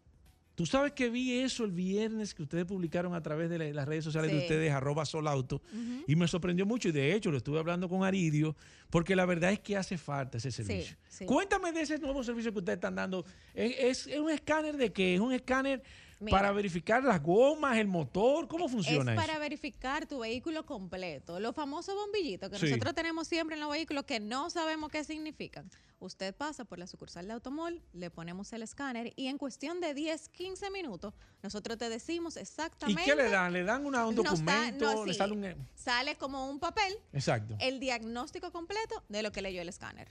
Tú sabes que vi eso el viernes que ustedes publicaron a través de la- las redes sociales de ustedes, arroba solauto, y me sorprendió mucho. Y de hecho lo estuve hablando con Aridio, porque la verdad es que hace falta ese servicio. sí. Cuéntame de ese nuevo servicio que ustedes están dando. ¿Es, es- es un escáner de qué? ¿Es un escáner Mira. para verificar las gomas, el motor? ¿Cómo funciona es eso? para verificar tu vehículo completo. Los famosos bombillitos que Sí. nosotros tenemos siempre en los vehículos que no sabemos qué significan. Usted pasa por la sucursal de Automol, le ponemos el escáner y en cuestión de 10, 15 minutos nosotros te decimos ¿Y exactamente. qué le dan? ¿Le dan una- un da- documento? no, ¿Le sí. sale un...? Sale como un papel Exacto. el diagnóstico completo de lo que leyó el escáner.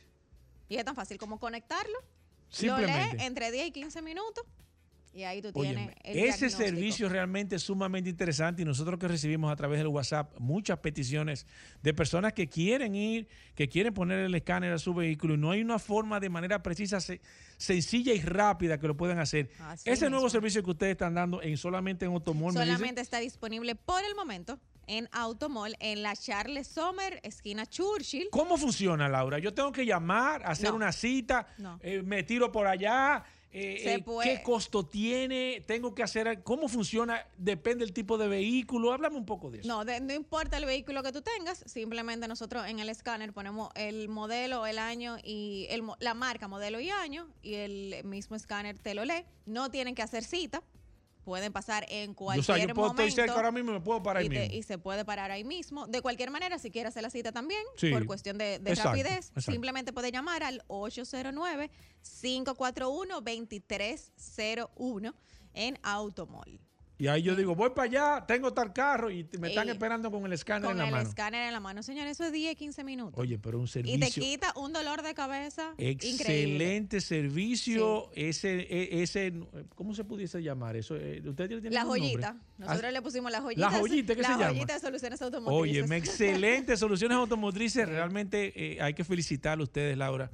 Y es tan fácil como conectarlo. Lo Simplemente. lee entre 10 y 15 minutos y ahí tú Óyeme, tienes el ese servicio realmente es sumamente interesante y nosotros que recibimos a través del WhatsApp muchas peticiones de personas que quieren ir, que quieren poner el escáner a su vehículo y no hay una forma de manera precisa, se- sencilla y rápida que lo puedan hacer. Así ese nuevo servicio que ustedes están dando en solamente en Automol, Solamente está disponible por el momento en Automall, en la Charles Sommer, esquina Churchill. ¿Cómo funciona, Laura? Yo tengo que llamar, hacer No. una cita, No. eh, me tiro por allá. Eh, eh. ¿Qué costo tiene? ¿Tengo que hacer? ¿Cómo funciona? Depende del tipo de vehículo. Háblame un poco de eso. No, de- no importa el vehículo que tú tengas, simplemente nosotros en el escáner ponemos el modelo, el año y el, la marca, modelo y año, y el mismo escáner te lo lee. No tienen que hacer cita, pueden pasar en o cualquier sea, yo puedo estar momento. cerca ahora mismo y me puedo parar ahí y, te- mismo. y se puede parar ahí mismo. De cualquier manera, si quiere hacer la cita también, Sí. por cuestión de, de Exacto, rapidez, exacto. simplemente puede llamar al 809-541-2301 en Automall. Y ahí yo digo, voy para allá, tengo tal carro y me están Y- esperando con el escáner Con en la el mano. escáner en la mano. Señores, eso es 10, 15 minutos. Oye, pero un y te servicio. quita un dolor de cabeza increíble. Excelente servicio. Ese, e- ese, ¿cómo se pudiese llamar eso? Eh, ¿Ustedes tienen La algún nombre? joyita. Nosotros Ah, le pusimos la joyita. joyita, ¿qué la se llama? joyita de soluciones automotrices. Oye, *laughs* excelentes soluciones automotrices. Realmente eh, hay que felicitarle a ustedes, Laura,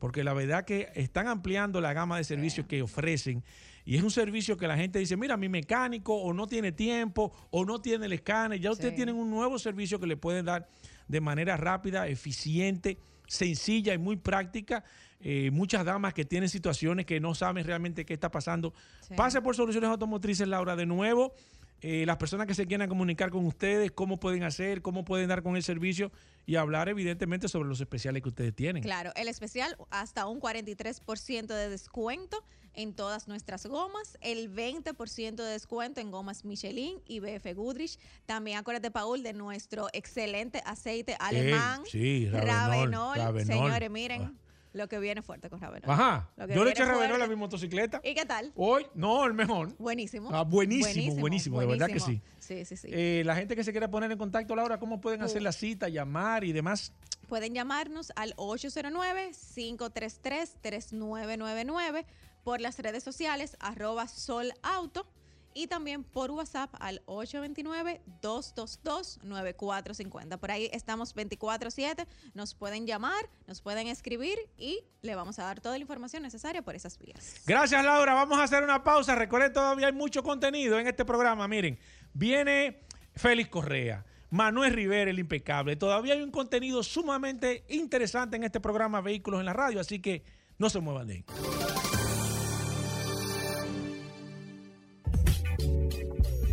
porque la verdad que están ampliando la gama de servicios que ofrecen. Y es un servicio que la gente dice, mira, mi mecánico o no tiene tiempo o no tiene el escáner. Ya ustedes Sí. tienen un nuevo servicio que le pueden dar de manera rápida, eficiente, sencilla y muy práctica. Eh, muchas damas que tienen situaciones que no saben realmente qué está pasando. Sí. Pase por Soluciones Automotrices, Laura, de nuevo. Eh, las personas que se quieran comunicar con ustedes, cómo pueden hacer, cómo pueden dar con el servicio y hablar evidentemente sobre los especiales que ustedes tienen. Claro, el especial hasta un 43% de descuento en todas nuestras gomas, el 20% de descuento en gomas Michelin y BF Goodrich. También acuérdate, Paul, de nuestro excelente aceite alemán. sí, Ravenol, Ravenol. Señores, miren lo que viene fuerte con Ravenol. Ajá. Lo que Yo le eché Ravenol fuerte. a mi motocicleta. ¿Y qué tal? Hoy, no, el mejor. Buenísimo. Ah, buenísimo, buenísimo, de verdad que sí. Sí, sí, sí. Eh, la gente que se quiera poner en contacto, Laura, ¿cómo pueden hacer la cita, llamar y demás? Pueden llamarnos al 809-533-3999 por las redes sociales arroba solauto y también por WhatsApp al 829-222-9450. Por ahí estamos 24/7, nos pueden llamar, nos pueden escribir y le vamos a dar toda la información necesaria por esas vías. Gracias, Laura. Vamos a hacer una pausa. Recuerden, todavía hay mucho contenido en este programa. Miren, viene Félix Correa, Manuel Rivera, el impecable. Todavía hay un contenido sumamente interesante en este programa Vehículos en la Radio, así que no se muevan de ahí.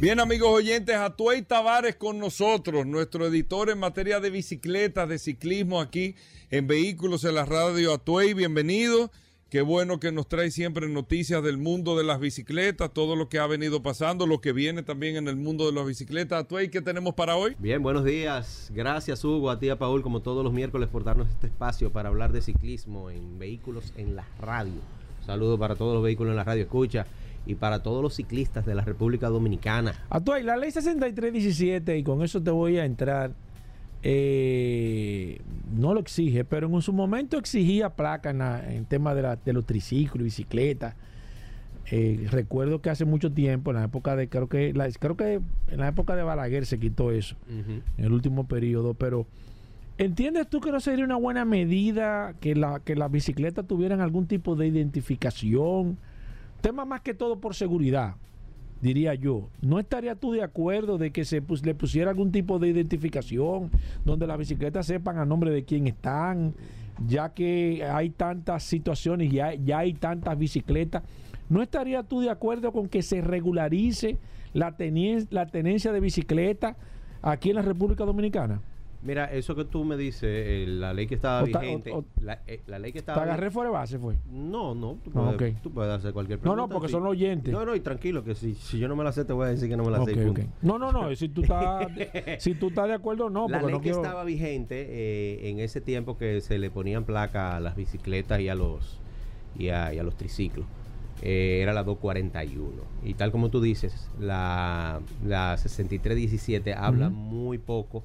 Bien, amigos oyentes, Atuey Tavares con nosotros, nuestro editor en materia de bicicletas, de ciclismo aquí en Vehículos en la Radio. Atuey, bienvenido. Qué bueno que nos trae siempre noticias del mundo de las bicicletas, todo lo que ha venido pasando, lo que viene también en el mundo de las bicicletas. Atuey, ¿qué tenemos para hoy? Bien, buenos días. Gracias Hugo, a ti a Paul, como todos los miércoles, por darnos este espacio para hablar de ciclismo en vehículos en la radio. Un saludo para todos los vehículos en la radio escucha y para todos los ciclistas de la República Dominicana. Actual, la ley 6317, y con eso te voy a entrar, eh, no lo exige, pero en su momento exigía placa en, la- en tema de, la- de los triciclos y bicicletas. Eh, recuerdo que hace mucho tiempo, en la época de, creo que, la- creo que en la época de Balaguer se quitó eso, en el último periodo, pero ¿entiendes tú que no sería una buena medida que, la, que las bicicletas tuvieran algún tipo de identificación? Tema más que todo por seguridad, diría yo. ¿No estarías tú de acuerdo de que se le pusiera algún tipo de identificación donde las bicicletas sepan a nombre de quién están? ya que hay tantas situaciones, ya, ya hay tantas bicicletas, ¿no estarías tú de acuerdo con que se regularice la tenencia de bicicleta aquí en la República Dominicana? Mira, eso que tú me dices, eh, la ley que estaba O ta- o- vigente, o- la, eh, la ley que Te estaba agarré fuera de base, fue. No, no, tú Ah, puedes, tú puedes hacer cualquier No, pregunta. no, porque sí. son oyentes. No, no, y tranquilo, que si, si yo no me la sé, te voy a decir que no me la sé. No, no, no, si tú estás, *laughs* si tú estás de acuerdo, no, la ley no que quiero... estaba vigente eh, en ese tiempo que se le ponían placa a las bicicletas y a los y a, y a los triciclos eh, era la 241 y tal como tú dices la, la 6317 habla Ujú. muy poco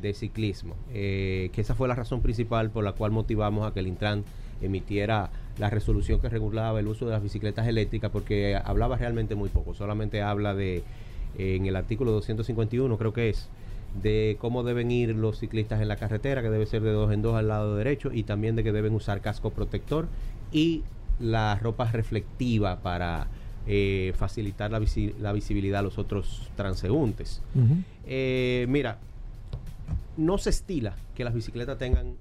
de ciclismo eh, que esa fue la razón principal por la cual motivamos a que el Intran emitiera la resolución que regulaba el uso de las bicicletas eléctricas porque hablaba realmente muy poco solamente habla de eh, en el artículo 251 creo que es de cómo deben ir los ciclistas en la carretera, que debe ser de dos en dos al lado derecho, y también de que deben usar casco protector y la ropa reflectiva para eh, facilitar la, visi- la visibilidad a los otros transeúntes. Eh, mira, no se estila que las bicicletas tengan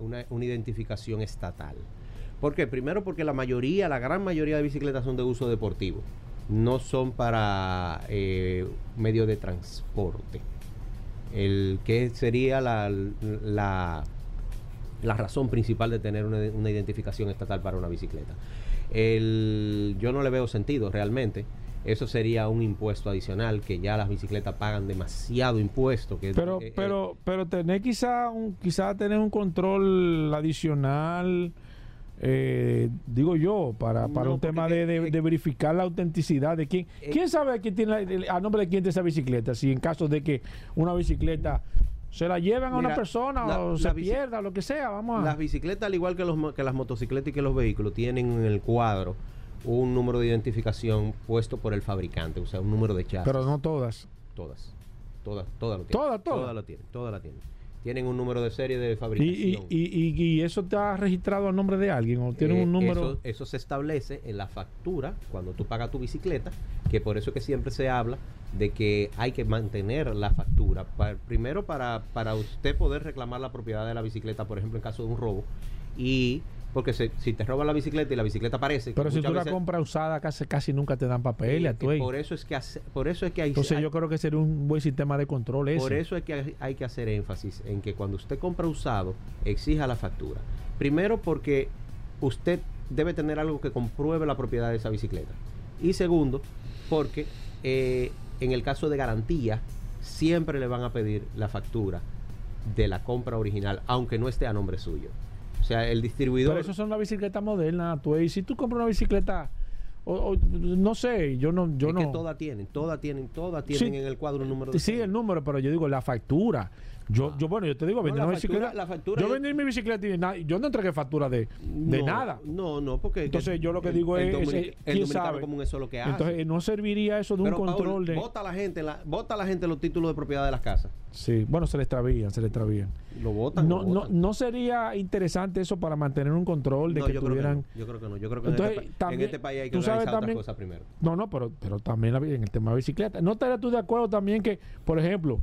una, una identificación estatal. ¿Por qué? Primero porque la mayoría, la gran mayoría de bicicletas son de uso deportivo. No son para eh, medio de transporte. El que sería la, la, la razón principal de tener una, una identificación estatal para una bicicleta. El, yo no le veo sentido realmente. Eso sería un impuesto adicional que ya las bicicletas pagan demasiado impuesto. Que, Pero, eh, eh, pero, pero tener quizá un, quizá tener un control adicional, eh, digo yo, para, para No, un tema de, de- de verificar la autenticidad de quién. eh, ¿Quién sabe a, quién tiene, la- a nombre de quién tiene esa bicicleta? Si en caso de que una bicicleta se la llevan a una persona la- o la se pierda, lo que sea, vamos a... Las bicicletas, al igual que, los, que las motocicletas y que los vehículos, tienen en el cuadro un número de identificación puesto por el fabricante, o sea, un número de chasis. pero no todas. Todas. Todas, todas lo tienen. Todas, todas. Todas lo tienen, todas la tienen. Tienen un número de serie de fabricación. y, y, y- y eso está registrado a nombre de alguien o tiene Eh, un número... Eso, eso se establece en la factura cuando tú pagas tu bicicleta, que por eso es que siempre se habla de que hay que mantener la factura. Primero para, para usted poder reclamar la propiedad de la bicicleta, por ejemplo, en caso de un robo. Y porque se- si te roban la bicicleta y la bicicleta aparece... pero si tú la veces- compras usada, casi, casi nunca te dan papeles. a tu que ahí. por eso es que hace- por eso es que hay, Entonces hay- yo creo que sería un buen sistema de control ese. por eso es que hay, hay que hacer énfasis en que cuando usted compra usado, exija la factura. Primero porque usted debe tener algo que compruebe la propiedad de esa bicicleta. Y segundo, porque eh, en el caso de garantía, siempre le van a pedir la factura de la compra original, aunque no esté a nombre suyo. O sea, el distribuidor... Pero eso son las bicicletas modernas, tú. Y si tú compras una bicicleta, o, o, no sé, yo no, yo es no. que todas tienen, todas tienen, todas tienen Sí. en el cuadro un número de Sí, el número, pero yo digo la factura. Yo, yo bueno, yo te digo, vendí Ah. la una factura- bicicleta. la factura yo vendí mi bicicleta y na- yo no entregué factura de, de No, nada. No, no, porque... Entonces, yo lo que el- digo el es- el ¿quién sabe? común eso es lo que hace. Entonces, no serviría eso de un Pero, Paul, control de. Vota la gente, la, vota la gente los títulos de propiedad de las casas. Sí, bueno, se le extravían, se le extravían. Lo votan. No, lo no, votan. no sería interesante eso para mantener un control de No, que yo creo que tuvieran. no, yo creo que no. Yo creo que Entonces, en, este, también- en este país hay que sabes organizar otras también- cosas primero. No, no, pero, pero también en el tema de bicicleta. ¿No estarías tú de acuerdo también que, por ejemplo,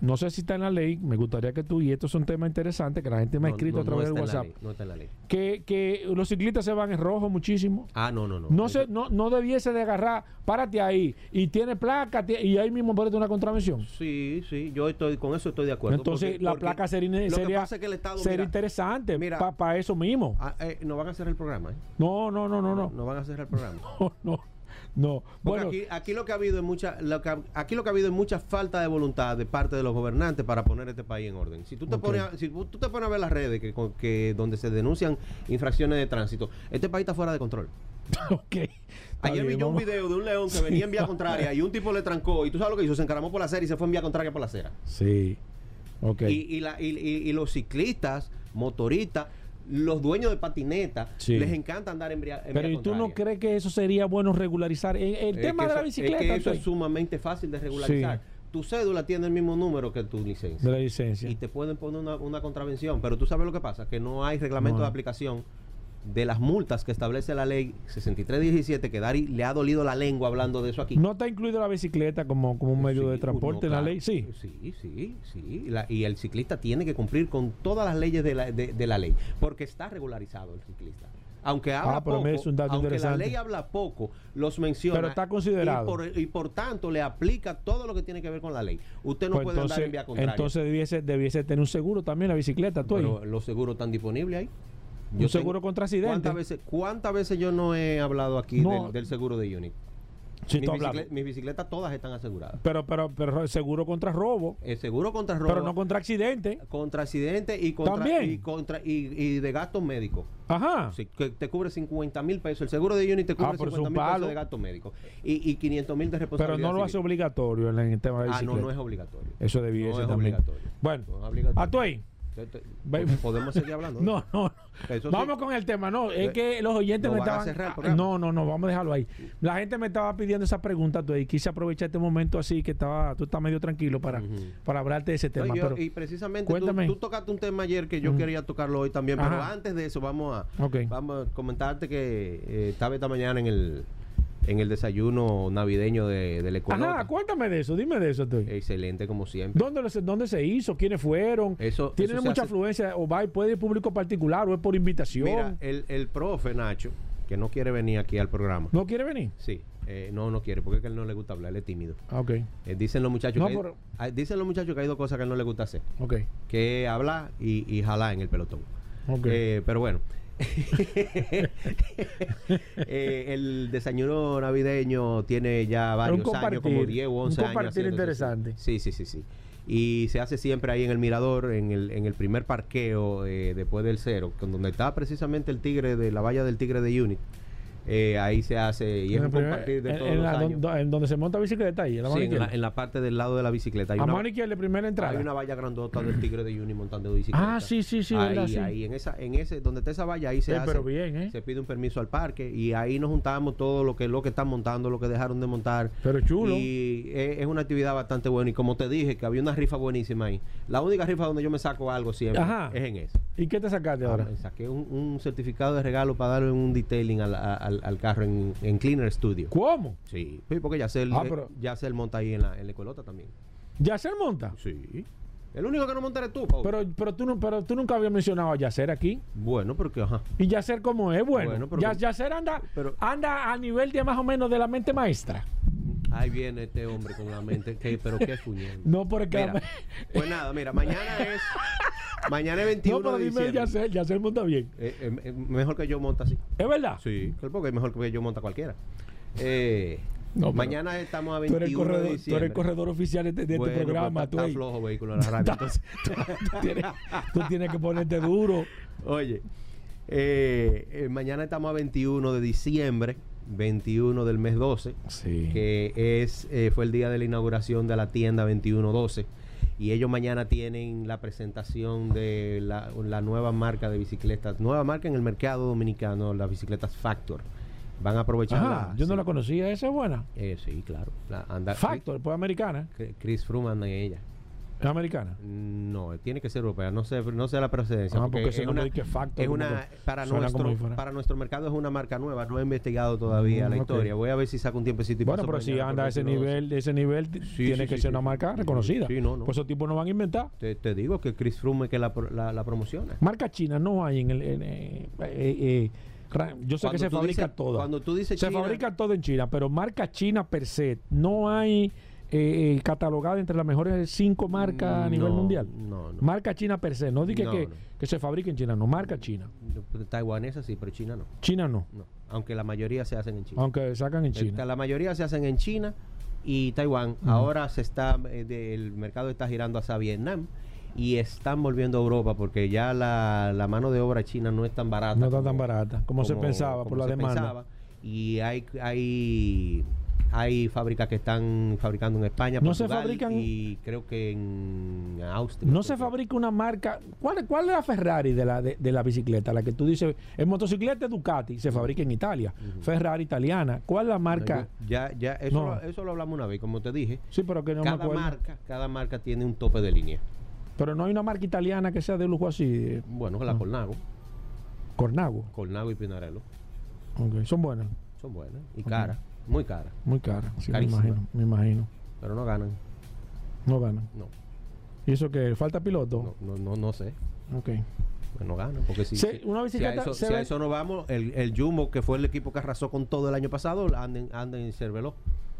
no sé si está en la ley, me gustaría que tú, y esto es un tema interesante que la gente me ha escrito no, a través no del WhatsApp, ley, no está en la ley. que, que los ciclistas se van en rojo muchísimo. Ah, no, no, no. No, se, no, no debiese de agarrar, párate ahí, y tiene placa, y ahí mismo ponerte una contravención. Sí, sí, yo estoy con eso estoy de acuerdo. Entonces, porque- la porque placa sería, sería, es que el Estado, sería mira, interesante mira, para eso mismo. ah, eh, no van a hacer el programa, ¿eh? No, no, no, no, no. No van a hacer el programa. *laughs* No, no. Porque Bueno, aquí, aquí lo que ha habido es mucha, lo que ha- aquí lo que ha habido es mucha falta de voluntad de parte de los gobernantes para poner este país en orden. Si tú te pones, a, si tú te pones a ver las redes que, donde se denuncian infracciones de tránsito, este país está fuera de control. *laughs* ok. Está Ayer vi yo un video de un león que venía en vía *laughs* contraria y un tipo le trancó y tú sabes lo que hizo, se encaramó por la acera y se fue en vía contraria por la acera. Sí. Ok. Y, y la- y- y- y los ciclistas, motoristas, los dueños de patineta, Sí. les encanta andar en Pero ¿y tú no crees que eso sería bueno regularizar? El, el tema de la bicicleta. Es que eso es sumamente fácil de regularizar. Sí. Tu cédula tiene el mismo número que tu licencia. de la licencia. Y te pueden poner una, una contravención. Pero tú sabes lo que pasa, que no hay reglamento No. de aplicación de las multas que establece la ley 6317, que Dari le ha dolido la lengua hablando de eso aquí. ¿No está incluido la bicicleta como, como un medio Sí, de transporte no, en la ley? Sí. Sí, sí, sí. Y, la- y el ciclista tiene que cumplir con todas las leyes de la, de, de la ley, porque está regularizado el ciclista. Aunque habla Ah, pero poco, es un dato aunque la ley habla poco, los menciona. Pero está considerado. Y por, y por tanto le aplica todo lo que tiene que ver con la ley. Usted no Pues puede andar entonces, en vía contraria. entonces debiese, debiese tener un seguro también la bicicleta, tú ahí. pero los seguros están disponibles ahí. Un seguro contra accidente. ¿Cuántas veces, ¿Cuántas veces yo no he hablado aquí No. del, del seguro de Unit? Sí, mis, bicicletas, mis bicicletas todas están aseguradas. Pero, pero, pero seguro contra robo, El seguro contra robo, pero no contra accidente. contra accidente y contra, También. y, contra y, y de gastos médicos. Ajá. Sí, que te cubre 50 mil pesos. El seguro de Unit te cubre Ah, pero es 50 un mil pesos de gastos médicos. Y, y 500 mil de pero responsabilidad no lo hace obligatorio en el tema de Ah, bicicleta. no, no es obligatorio. Eso debiese No es también. obligatorio. Bueno, No es obligatorio. a tú ahí. Podemos seguir hablando. *laughs* No, no. Sí. Vamos con el tema. No, es que los oyentes ¿no me estaban. cerrar ah? No, no, no, vamos a dejarlo ahí. La gente me estaba pidiendo esa pregunta, tú, y quise aprovechar este momento así que estaba, tú estás medio tranquilo para, para hablarte de ese No, tema. yo- pero, y precisamente cuéntame. tú tocaste un tema ayer que yo quería tocarlo hoy también, pero Ajá. antes de eso vamos a, vamos a comentarte que eh, estaba esta mañana en el en el desayuno navideño de, del Ecuador. Ajá, cuéntame de eso, dime de eso. Excelente como siempre. ¿Dónde, ¿Dónde se hizo? ¿Quiénes fueron? Eso- ¿Tienen eso mucha afluencia? ¿O va y puede ir público particular o es por invitación? Mira, el, el profe Nacho, que no quiere venir aquí al programa. ¿No quiere venir? Sí, eh, no, no quiere, porque es que a él no le gusta hablar, él es tímido. Ah, ok, Eh, dicen los muchachos No, que hay- pero- dicen los muchachos que hay dos cosas que a él no le gusta hacer, ok, que hablar y, y jalar en el pelotón. ok. Eh, pero bueno. *laughs* Eh, el desayuno navideño tiene ya varios años, como 10 o un 11 años. compartir haciéndose. interesante. Sí, sí, sí, sí. Y se hace siempre ahí en el mirador, en el, en el primer parqueo eh, después del cero, con donde está precisamente el tigre de la valla del tigre de Unit. Eh, ahí se hace y es un compartir de en- todos en los la- años. don- en donde se monta bicicleta ahí, en la Sí, en, la, izquierda. en la parte del lado de la bicicleta. Hay a una, mano izquierda, primera entrada. hay una valla grandota del tigre de Uni montando bicicleta. Ah, sí, sí, sí, Ahí, verdad, sí. ahí, en, esa, en ese, donde está esa valla, ahí se Eh, hace. pero bien, ¿eh? Se pide un permiso al parque y ahí nos juntamos todo lo que lo que están montando, lo que dejaron de montar. Pero chulo. Y es, es una actividad bastante buena. Y como te dije, que había una rifa buenísima ahí. La única rifa donde yo me saco algo siempre Ajá. es en esa. ¿Y qué te sacaste Ah, ahora? me saqué un, un certificado de regalo para darle un detailing al, al- al carro en, en Cleaner Studio. ¿Cómo? Sí, sí, porque Yacel, Ah, eh, pero- Yacel monta ahí en la, en la escuelota también. ¿Yacer monta? Sí. El único que no monta eres tú. Pero, pero, tú no, pero tú nunca habías mencionado a Yacer aquí. bueno, porque ajá. ¿Y Yacer cómo es? Bueno, Bueno, pero- Ya- Yacer anda, pero- anda a nivel de más o menos de la mente maestra. Ahí viene este hombre con la mente. que- pero qué fuñendo. No, porque... Mira, pues nada, mira, mañana es. Mañana es 21 no, pero de dime diciembre. Yacer, Yacer monta bien. Eh, eh, eh, mejor que yo monta así. ¿Es verdad? Sí, claro, porque es mejor que yo monta cualquiera. Eh, No, mañana estamos a Tú eres, 21 de corredor, tú diciembre. eres corredor oficial de, este- de Bueno, este programa. está, tú, está flojo vehículo en la radio. *laughs* entonces- *laughs* tú, tienes, tú tienes que ponerte duro. Oye, eh, eh, mañana estamos a 21 de diciembre, 21 del mes 12, Sí. que es eh, fue el día de la inauguración de la tienda 2112. Y ellos mañana tienen la presentación de la, la nueva marca de bicicletas, nueva marca en el mercado dominicano, las bicicletas Factor. Van a aprovechar Ajá, yo no sí. la conocía. Esa es buena. Eh, sí, claro. La, anda, Factor, pues americana. Chris, Chris Froome anda en ella. Es americana. No, tiene que ser europea. No sé, no sé la procedencia. Ah, porque ese es una, de que Factor es una para nuestro para nuestro mercado es una marca nueva. No he investigado todavía Mm, la historia. Voy a ver si saco un tiempecito y Bueno, pero si anda a ese 21. nivel, ese nivel, Sí, tiene sí, que sí, ser una marca reconocida. sí, no, no. Pues esos tipos no van a inventar. Te, te digo que Chris Froome es que la, la, la promociona. Marca china no hay en el. en, eh, eh, eh, yo sé Cuando que se fabrica dices- todo. cuando tú dices se China- fabrica todo en China, pero marca china per se. No hay eh, catalogada entre las mejores cinco marcas a nivel mundial. No, no. Marca china per se. No diga No, que, no. que se fabrica en China, no. Marca china. Taiwanesa sí, pero China no. China no. no. Aunque la mayoría se hacen en China. Aunque sacan en China. La mayoría se hacen en China y Taiwán. Ahora se está eh, de- el mercado está girando hacia Vietnam y están volviendo a Europa porque ya la, la mano de obra china no es tan barata. No está tan barata como, se pensaba por la se demanda. pensaba. Y hay hay hay fábricas que están fabricando en España, No se Portugal fabrican- y creo que en Austria. No se fabrica una marca. ¿Cuál, cuál es la Ferrari de la, de, de la bicicleta? La que tú dices, en motocicleta Ducati se fabrica en Italia. Ferrari italiana. ¿Cuál es la marca? Ya, ya, eso, No. lo, eso lo hablamos una vez, como te dije. Sí, pero que no me cada acuerdo. marca, cada marca tiene un tope de línea. Pero no hay una marca italiana que sea de lujo así. eh. Bueno, la No. Colnago. Cornago. Colnago y Pinarello. Ok, Son buenas. Son buenas y caras, muy caras, Muy caras. Sí, me imagino. Me imagino. pero no ganan. No ganan. No, ¿Y eso que ¿Falta piloto? no, no, no, no sé. Ok. Pues no ganan. Porque si, Se- una si a bicicleta eso, se si a eso no vamos, el, el Jumbo, que fue el equipo que arrasó con todo el año pasado, anden, anden en Cerveló,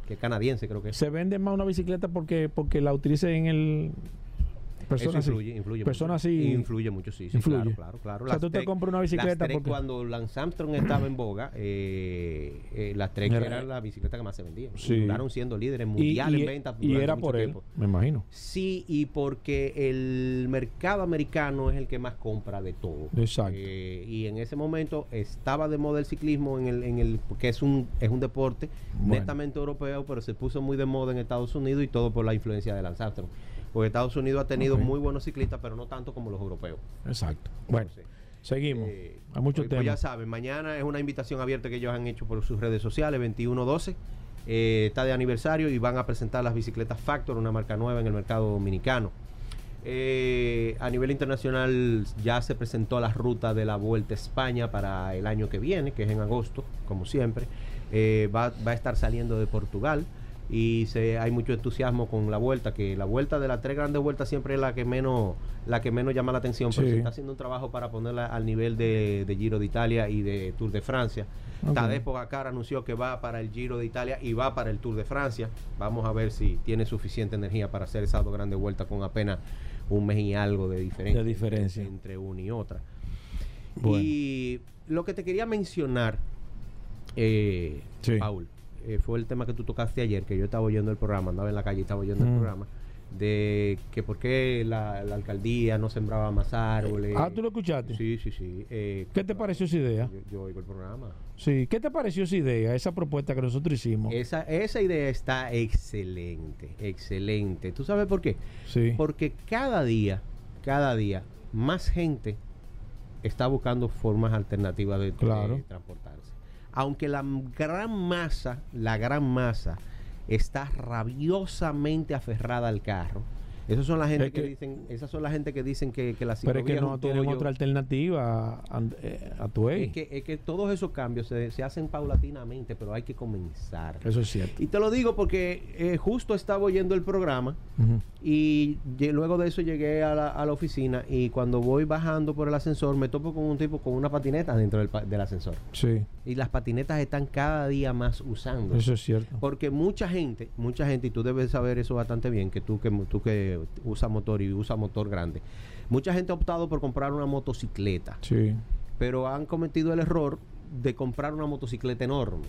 que es canadiense, creo que es. Se vende más una bicicleta porque, porque la utilice en el. Personas Eso así. influye, influye Personas mucho. así- Influye mucho, sí, sí, Influye. claro, claro, claro. O sea, Las tú te tres- compras una bicicleta porque- cuando Lance Armstrong estaba en boga, eh, eh, las tres Era- eran la bicicleta que más se vendían. Sí. Y Duraron siendo líderes Y, mundial y- en venta. y durante era mucho por él, tiempo. me imagino. Sí, y porque el mercado americano es el que más compra de todo. Exacto. Eh, y en ese momento estaba de moda el ciclismo, en el, en el, que es un, es un deporte Bueno. netamente europeo, pero se puso muy de moda en Estados Unidos y todo por la influencia de Lance Armstrong. Porque Estados Unidos ha tenido muy buenos ciclistas, pero no tanto como los europeos. Exacto. Bueno, seguimos. eh, Hay muchos pues, pues ya temas. saben, mañana es una invitación abierta que ellos han hecho por sus redes sociales, 2112. eh, está de aniversario y van a presentar las bicicletas Factor, una marca nueva en el mercado dominicano. Eh, a nivel internacional ya se presentó la ruta de la Vuelta a España para el año que viene, que es en agosto, como siempre. Eh, va, va a estar saliendo de Portugal y se, hay mucho entusiasmo con la vuelta, que la vuelta de las tres grandes vueltas siempre es la que menos, la que menos llama la atención, pero Sí. se está haciendo un trabajo para ponerla al nivel de, de Giro de Italia y de Tour de Francia. Ok. Tadej Pogacar anunció que va para el Giro de Italia y va para el Tour de Francia. Vamos a ver si tiene suficiente energía para hacer esas dos grandes vueltas con apenas un mes y algo de diferencia, De diferencia. entre una y otra. Bueno. Y lo que te quería mencionar, eh, Sí. Paul, eh, fue el tema que tú tocaste ayer, que yo estaba oyendo el programa, andaba en la calle y estaba oyendo el Mm. programa, de que por qué la, la alcaldía no sembraba más árboles. Ah, ¿tú lo escuchaste? Sí, sí, sí. eh, ¿Qué te pareció esa idea? Yo, yo oigo el programa. Sí. ¿Qué te pareció esa idea, esa propuesta que nosotros hicimos? Esa, esa idea está excelente, excelente. ¿Tú sabes por qué? sí. Porque cada día, cada día, más gente está buscando formas alternativas de, de Claro. Aunque la gran masa, la gran masa, está rabiosamente aferrada al carro. Esas son la gente Es que, que- dicen, esas son la gente que dicen que, que la Pero es que no tienen otra alternativa a, eh, a tu Es que, es que todos esos cambios se, se hacen paulatinamente, pero hay que comenzar. Eso es cierto. Y te lo digo porque eh, justo estaba oyendo el programa y lle- luego de eso llegué a la, a la oficina y cuando voy bajando por el ascensor me topo con un tipo con una patineta dentro del, del ascensor. Sí, Y las patinetas están cada día más usando. eso es cierto. Porque mucha gente, mucha gente, y tú debes saber eso bastante bien, que tú que, tú que usas motor y usas motor grande, mucha gente ha optado por comprar una motocicleta, Sí. pero han cometido el error de comprar una motocicleta enorme.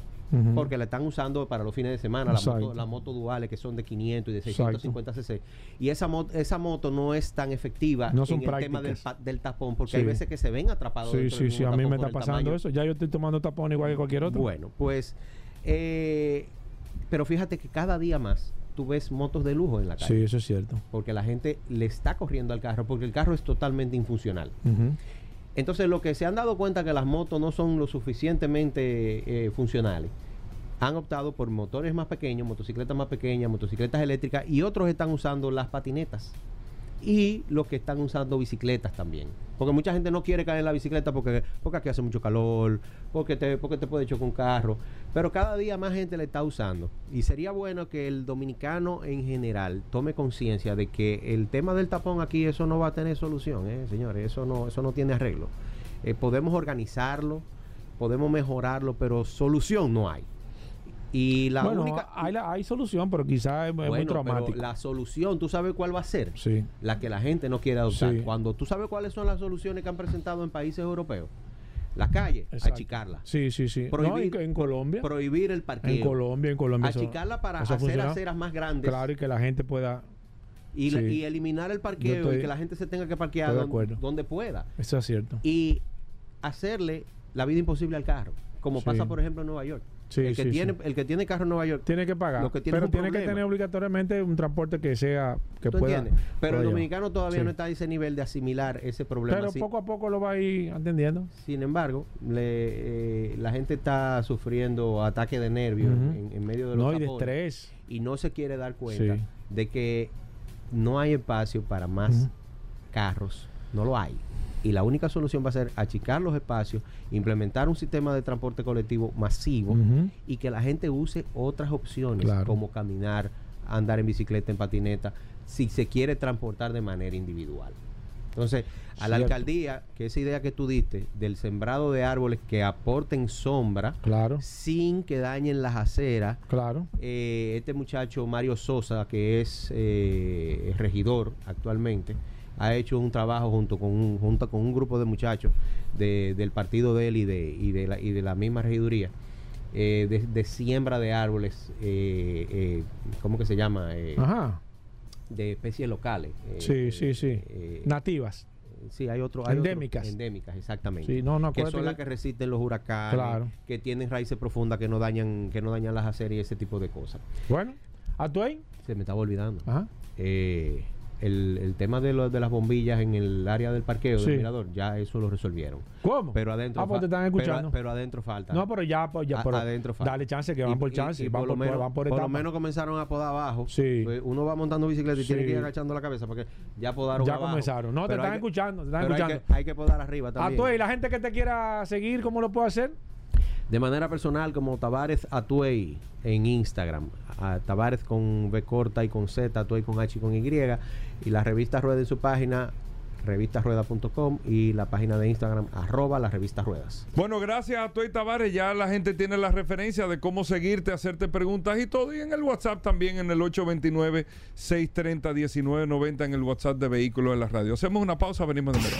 Porque la están usando para los fines de semana, las Exacto. motos las motos duales que son de 500 y de Exacto. 650 cc. Y esa, mo- esa moto no es tan efectiva No son en el tema del, prácticas. pa- del tapón, porque Sí. hay veces que se ven atrapados. Sí, sí, sí, a mí me está pasando tamaño. eso. Ya yo estoy tomando tapón igual que cualquier otro. Bueno, pues, eh, pero fíjate que cada día más tú ves motos de lujo en la Sí, calle. eso es cierto. Porque la gente le está corriendo al carro, porque el carro es totalmente infuncional. Entonces, lo que se han dado cuenta que las motos no son lo suficientemente eh, funcionales, han optado por motores más pequeños, motocicletas más pequeñas, motocicletas eléctricas y otros están usando las patinetas. Y los que están usando bicicletas también. Porque mucha gente no quiere caer en la bicicleta porque, porque aquí hace mucho calor, porque te, porque te puede chocar un carro. Pero cada día más gente le está usando. Y sería bueno que el dominicano en general tome conciencia de que el tema del tapón aquí, eso no va a tener solución, ¿eh, señores. Eso no, eso no tiene arreglo. Eh, podemos organizarlo, podemos mejorarlo, pero solución no hay. Y la bueno, única. hay, la- hay solución, pero quizás es, muy Bueno, pero traumático. la solución, ¿tú sabes cuál va a ser? Sí. La que la gente no quiere adoptar. Sí. Cuando tú sabes cuáles son las soluciones que han presentado en países europeos, la calle, Exacto. achicarla. Sí, sí, sí. No, Prohibir, en, en Colombia. prohibir el parqueo. En Colombia, en Colombia. eso- achicarla para eso hacer aceras más grandes Claro, y que la gente pueda. y, la- y eliminar el parqueo estoy- y que la gente se tenga que parquear donde, donde pueda. Eso es cierto. Y hacerle la vida imposible al carro, como Sí. pasa por ejemplo en Nueva York. Sí, el, que sí, tiene, sí. el que tiene carro en Nueva York Tiene que pagar. Lo que tiene es pero tiene que tener obligatoriamente un transporte que sea. Que ¿Tú pueda. entiendes? Pero el dominicano todavía no está a ese nivel de asimilar ese problema. Pero poco a poco lo va a ir entendiendo. Sin embargo, le- eh, la gente está sufriendo ataques de nervios en, en medio de los No, y de estrés. y no se quiere dar cuenta de que no hay espacio para más carros. No lo hay. Y la única solución va a ser achicar los espacios, implementar un sistema de transporte colectivo masivo y que la gente use otras opciones Claro. como caminar, andar en bicicleta, en patineta, si se quiere transportar de manera individual. Entonces, a la alcaldía, que esa idea que tú diste del sembrado de árboles que aporten sombra Claro, sin que dañen las aceras, claro. eh, este muchacho Mario Sosa, que es eh, regidor actualmente, ha hecho un trabajo junto con un, junto con un grupo de muchachos de- del partido de él y de, y de, la, y de la misma regiduría, eh, de, de siembra de árboles, eh, eh, ¿cómo que se llama? Ajá. de especies locales. Sí, sí, sí. Nativas. Sí, hay otro. hay otro- Endémicas. endémicas, exactamente. Sí, no, no, que son las que- que resisten los huracanes, Claro. que tienen raíces profundas que no dañan, que no dañan las aceras y ese tipo de cosas. Bueno, ¿a tu ahí? Se me estaba olvidando. Ajá. Eh, el, el tema de, lo- de las bombillas en el área del parqueo Sí. del mirador, ya eso lo resolvieron. ¿Cómo? Pero adentro. Ah, pues te están escuchando. Pero, adentro falta. no, pero ya, pues ya, A- pero adentro falta. dale chance que van Y- por y- chance, y van por, lo menos, van por por lo etapa. menos comenzaron a podar abajo. Sí. Pues Uno va montando bicicleta y tiene que ir agachando la cabeza porque ya podaron Ya abajo. comenzaron. No, te están que- escuchando, te están pero hay escuchando. que- Hay que, podar arriba A también. tu ahí, la gente que te quiera seguir, ¿cómo lo puede hacer? De manera personal, como Tavares Atuey en Instagram. A Tavares con B corta y con Z, Atuey con H y con Y. Y la revista Rueda en su página, revistasrueda.com y la página de Instagram, arroba la revista Ruedas. Bueno, gracias a Toy Tavares. Ya la gente tiene la referencia de cómo seguirte, hacerte preguntas y todo. Y en el WhatsApp también, en el 829-630-1990, en el WhatsApp de Vehículos en la Radio. Hacemos una pausa, venimos de nuevo.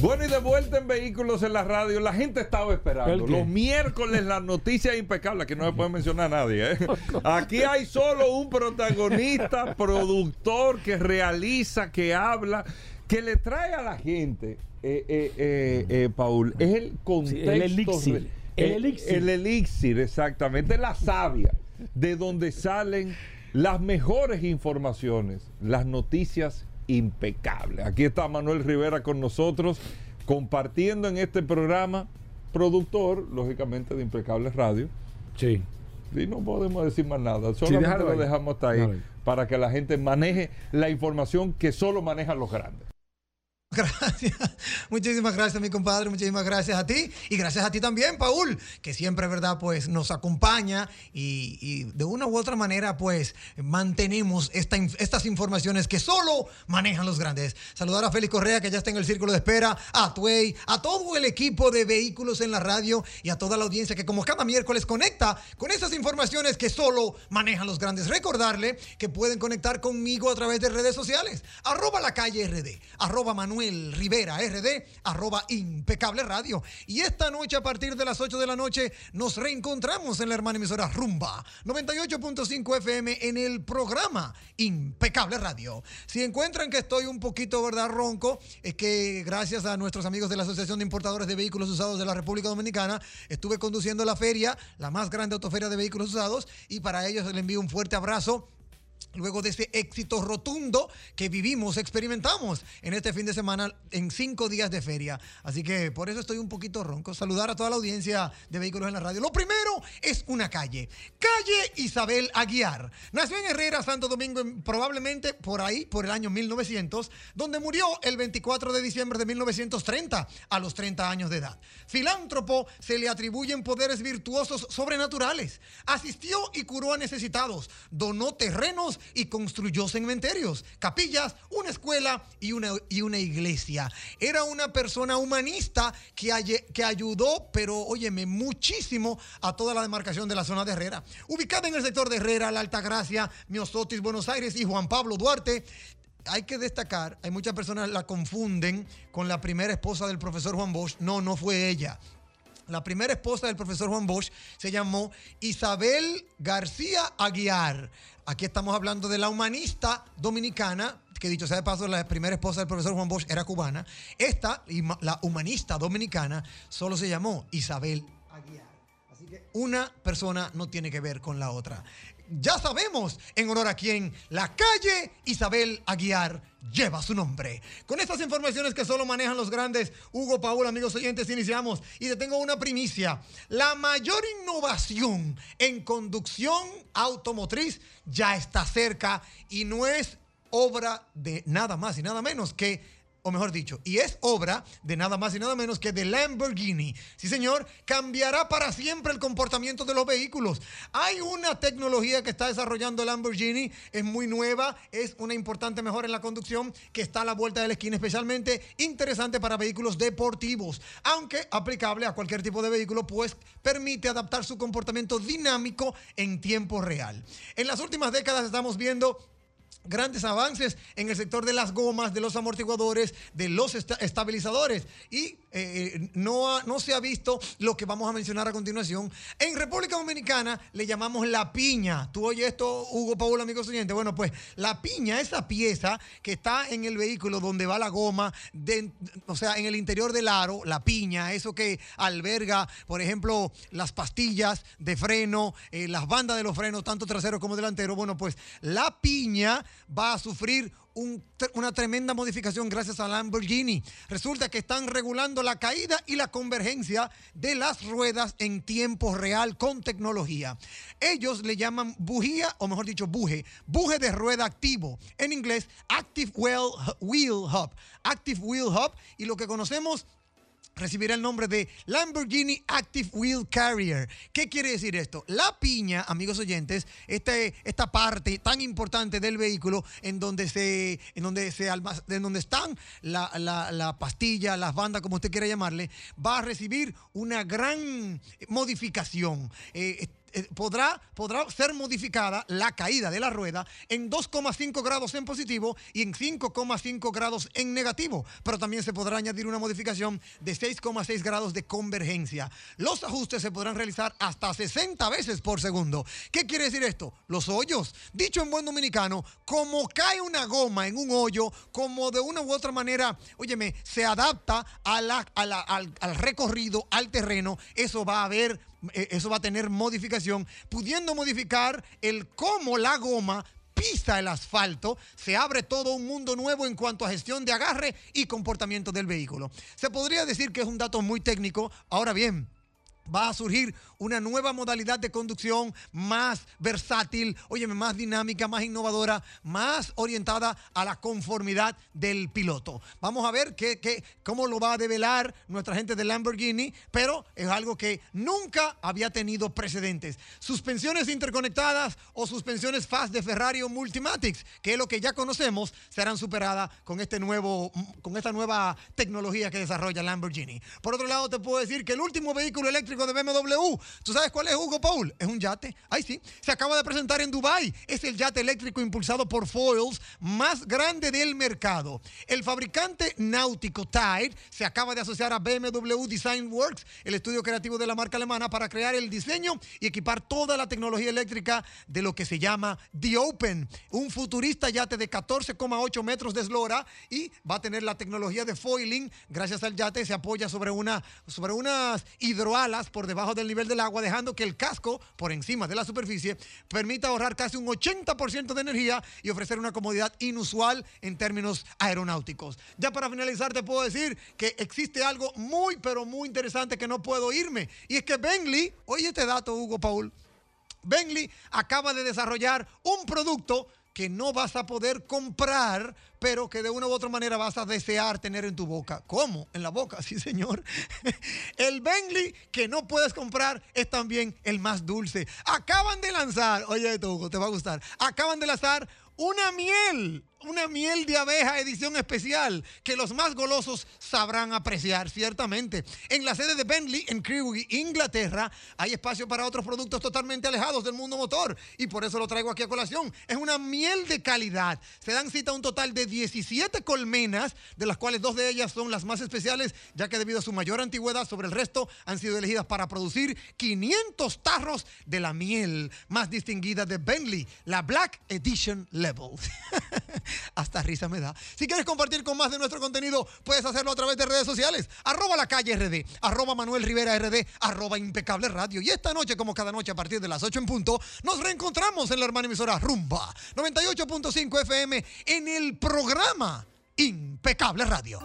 Bueno, y de vuelta en Vehículos en la Radio. La gente estaba esperando. ¿El? Los miércoles las noticias impecables, que no se puede mencionar a nadie. ¿eh? Aquí hay solo un protagonista, productor que realiza, que habla, que le trae a la gente, eh, eh, eh, eh, Paul, es el contexto. el elixir. El eh, elixir. el elixir, exactamente. La savia, de donde salen las mejores informaciones, las noticias impecables. Aquí está Manuel Rivera con nosotros, compartiendo en este programa, productor, lógicamente, de Impecables Radio. Sí. Y no podemos decir más nada, solamente déjalo lo dejamos hasta ahí. para que la gente maneje la información que solo manejan los grandes. *laughs* Gracias. Muchísimas gracias, mi compadre. Muchísimas gracias a ti. Y gracias a ti también, Paul, que siempre, ¿verdad? Pues nos acompaña y, de una u otra manera, pues mantenemos estas informaciones que solo manejan los grandes. Saludar a Félix Correa, que ya está en el círculo de espera, a Tuey, a todo el equipo de vehículos en la radio y a toda la audiencia que, como cada miércoles, conecta con esas informaciones que solo manejan los grandes. Recordarle que pueden conectar conmigo a través de redes sociales. Arroba la calle RD, arroba Manuel Rivera RD, arroba impecable radio. Y esta noche, a partir de las 8 de la noche, nos reencontramos en la hermana emisora Rumba 98.5 FM en el programa Impecable Radio. Si encuentran que estoy un poquito, ¿verdad?, ronco, es que gracias a nuestros amigos de la Asociación de Importadores de Vehículos Usados de la República Dominicana, estuve conduciendo la feria, la más grande autoferia de vehículos usados, y para ellos les envío un fuerte abrazo. Luego de ese éxito rotundo que vivimos, experimentamos en este fin de semana en cinco días de feria. Así que por eso estoy un poquito ronco. Saludar a toda la audiencia de Vehículos en la Radio. Lo primero es una calle. Calle Isabel Aguiar. Nació en Herrera, Santo Domingo, en- probablemente por ahí, por el año 1900, donde murió el 24 de diciembre de 1930, a los 30 años de edad. Filántropo, se le atribuyen poderes virtuosos sobrenaturales. Asistió y curó a necesitados. Donó terrenos y construyó cementerios, capillas, una escuela y una, y una iglesia. Era una persona humanista que, que ayudó, pero óyeme, muchísimo a toda la demarcación de la zona de Herrera. Ubicada en el sector de Herrera, La Altagracia, Miosotis, Buenos Aires y Juan Pablo Duarte. Hay que destacar, hay muchas personas la confunden con la primera esposa del profesor Juan Bosch. No, no fue ella. La primera esposa del profesor Juan Bosch se llamó Isabel García Aguiar. Aquí estamos hablando de la humanista dominicana, que dicho sea de paso, la primera esposa del profesor Juan Bosch era cubana. Esta, la humanista dominicana, solo se llamó Isabel Aguiar. Así que una persona no tiene que ver con la otra. Ya sabemos en honor a quién la calle Isabel Aguiar lleva su nombre. Con estas informaciones que solo manejan los grandes, Hugo Paul, amigos oyentes, iniciamos y te tengo una primicia. La mayor innovación en conducción automotriz ya está cerca y no es obra de nada más y nada menos que o mejor dicho, y es obra de nada más y nada menos que de Lamborghini. Sí, señor, cambiará para siempre el comportamiento de los vehículos. Hay una tecnología que está desarrollando Lamborghini, es muy nueva, es una importante mejora en la conducción que está a la vuelta de la esquina, especialmente interesante para vehículos deportivos, aunque aplicable a cualquier tipo de vehículo, pues permite adaptar su comportamiento dinámico en tiempo real. En las últimas décadas estamos viendo grandes avances en el sector de las gomas, de los amortiguadores, de los esta- estabilizadores y eh, no, ha- no se ha visto lo que vamos a mencionar a continuación. En República Dominicana le llamamos la piña. ¿Tú oyes esto, Hugo Paul, amigos oyentes? Bueno, pues la piña, esa pieza que está en el vehículo donde va la goma, o sea, en el interior del aro, la piña, eso que alberga, por ejemplo, las pastillas de freno, eh, las bandas de los frenos, tanto trasero como delantero. Bueno, pues la piña va a sufrir una tremenda modificación gracias a Lamborghini. Resulta que están regulando la caída y la convergencia de las ruedas en tiempo real con tecnología. Ellos le llaman bujía, o mejor dicho, buje, buje de rueda activo. En inglés, Active Wheel, Wheel Hub. Active Wheel Hub y lo que conocemos recibirá el nombre de Lamborghini Active Wheel Carrier. ¿Qué quiere decir esto? La piña, amigos oyentes, este, esta parte tan importante del vehículo en donde se, en donde se en donde están la, la- la pastilla, las bandas, como usted quiera llamarle, va a recibir una gran modificación. Eh, eh, podrá, podrá ser modificada la caída de la rueda en 2,5 grados en positivo y en 5,5 grados en negativo, pero también se podrá añadir una modificación de 6,6 grados de convergencia. Los ajustes se podrán realizar hasta 60 veces por segundo. ¿Qué quiere decir esto? Los hoyos. Dicho en buen dominicano, como cae una goma en un hoyo, como de una u otra manera, óyeme, se adapta al, al recorrido, al terreno, eso va a haber eso va a tener modificación, pudiendo modificar el cómo la goma pisa el asfalto, se abre todo un mundo nuevo en cuanto a gestión de agarre y comportamiento del vehículo. Se podría decir que es un dato muy técnico, ahora bien, va a surgir una nueva modalidad de conducción más versátil, óyeme, más dinámica, más innovadora, más orientada a la conformidad del piloto. Vamos a ver qué, qué- cómo lo va a develar nuestra gente de Lamborghini, pero es algo que nunca había tenido precedentes. Suspensiones interconectadas o suspensiones fast de Ferrari o Multimatics, que es lo que ya conocemos, serán superadas con este nuevo, con esta nueva tecnología que desarrolla Lamborghini. Por otro lado, te puedo decir que el último vehículo eléctrico de BMW, ¿tú sabes cuál es, Hugo Paul? Es un yate. Ay, sí. Se acaba de presentar en Dubai. Es el yate eléctrico impulsado por Foils más grande del mercado. El fabricante náutico Tide se acaba de asociar a BMW Design Works, el estudio creativo de la marca alemana, para crear el diseño y equipar toda la tecnología eléctrica de lo que se llama The Open, un futurista yate de 14,8 metros de eslora y va a tener la tecnología de foiling. Gracias al yate se apoya sobre, una, sobre unas hidroalas por debajo del nivel del agua, dejando que el casco por encima de la superficie permita ahorrar casi un 80% de energía y ofrecer una comodidad inusual en términos aeronáuticos. Ya para finalizar te puedo decir que existe algo muy pero muy interesante que no puedo irme y es que Bentley, oye este dato Hugo Paul, Bentley acaba de desarrollar un producto que no vas a poder comprar, pero que de una u otra manera vas a desear tener en tu boca. ¿Cómo? En la boca, *laughs* sí, señor. El Bentley que no puedes comprar es también el más dulce. Acaban de lanzar, oye esto, Hugo, te va a gustar. Acaban de lanzar una miel, una miel de abeja edición especial que los más golosos sabrán apreciar, ciertamente. En la sede de Bentley, en Crewe, Inglaterra, hay espacio para otros productos totalmente alejados del mundo motor y por eso lo traigo aquí a colación. Es una miel de calidad. Se dan cita a un total de 17 colmenas, de las cuales dos de ellas son las más especiales, ya que debido a su mayor antigüedad sobre el resto han sido elegidas para producir 500 tarros de la miel más distinguida de Bentley, la Black Edition Level. *laughs* Hasta risa me da. Si quieres compartir con más de nuestro contenido, puedes hacerlo a través de redes sociales. Arroba la calle RD, arroba Manuel Rivera RD, arroba impecable radio. Y esta noche, como cada noche a partir de las 8 en punto, nos reencontramos en la hermana emisora Rumba 98.5 FM en el programa Impecable Radio.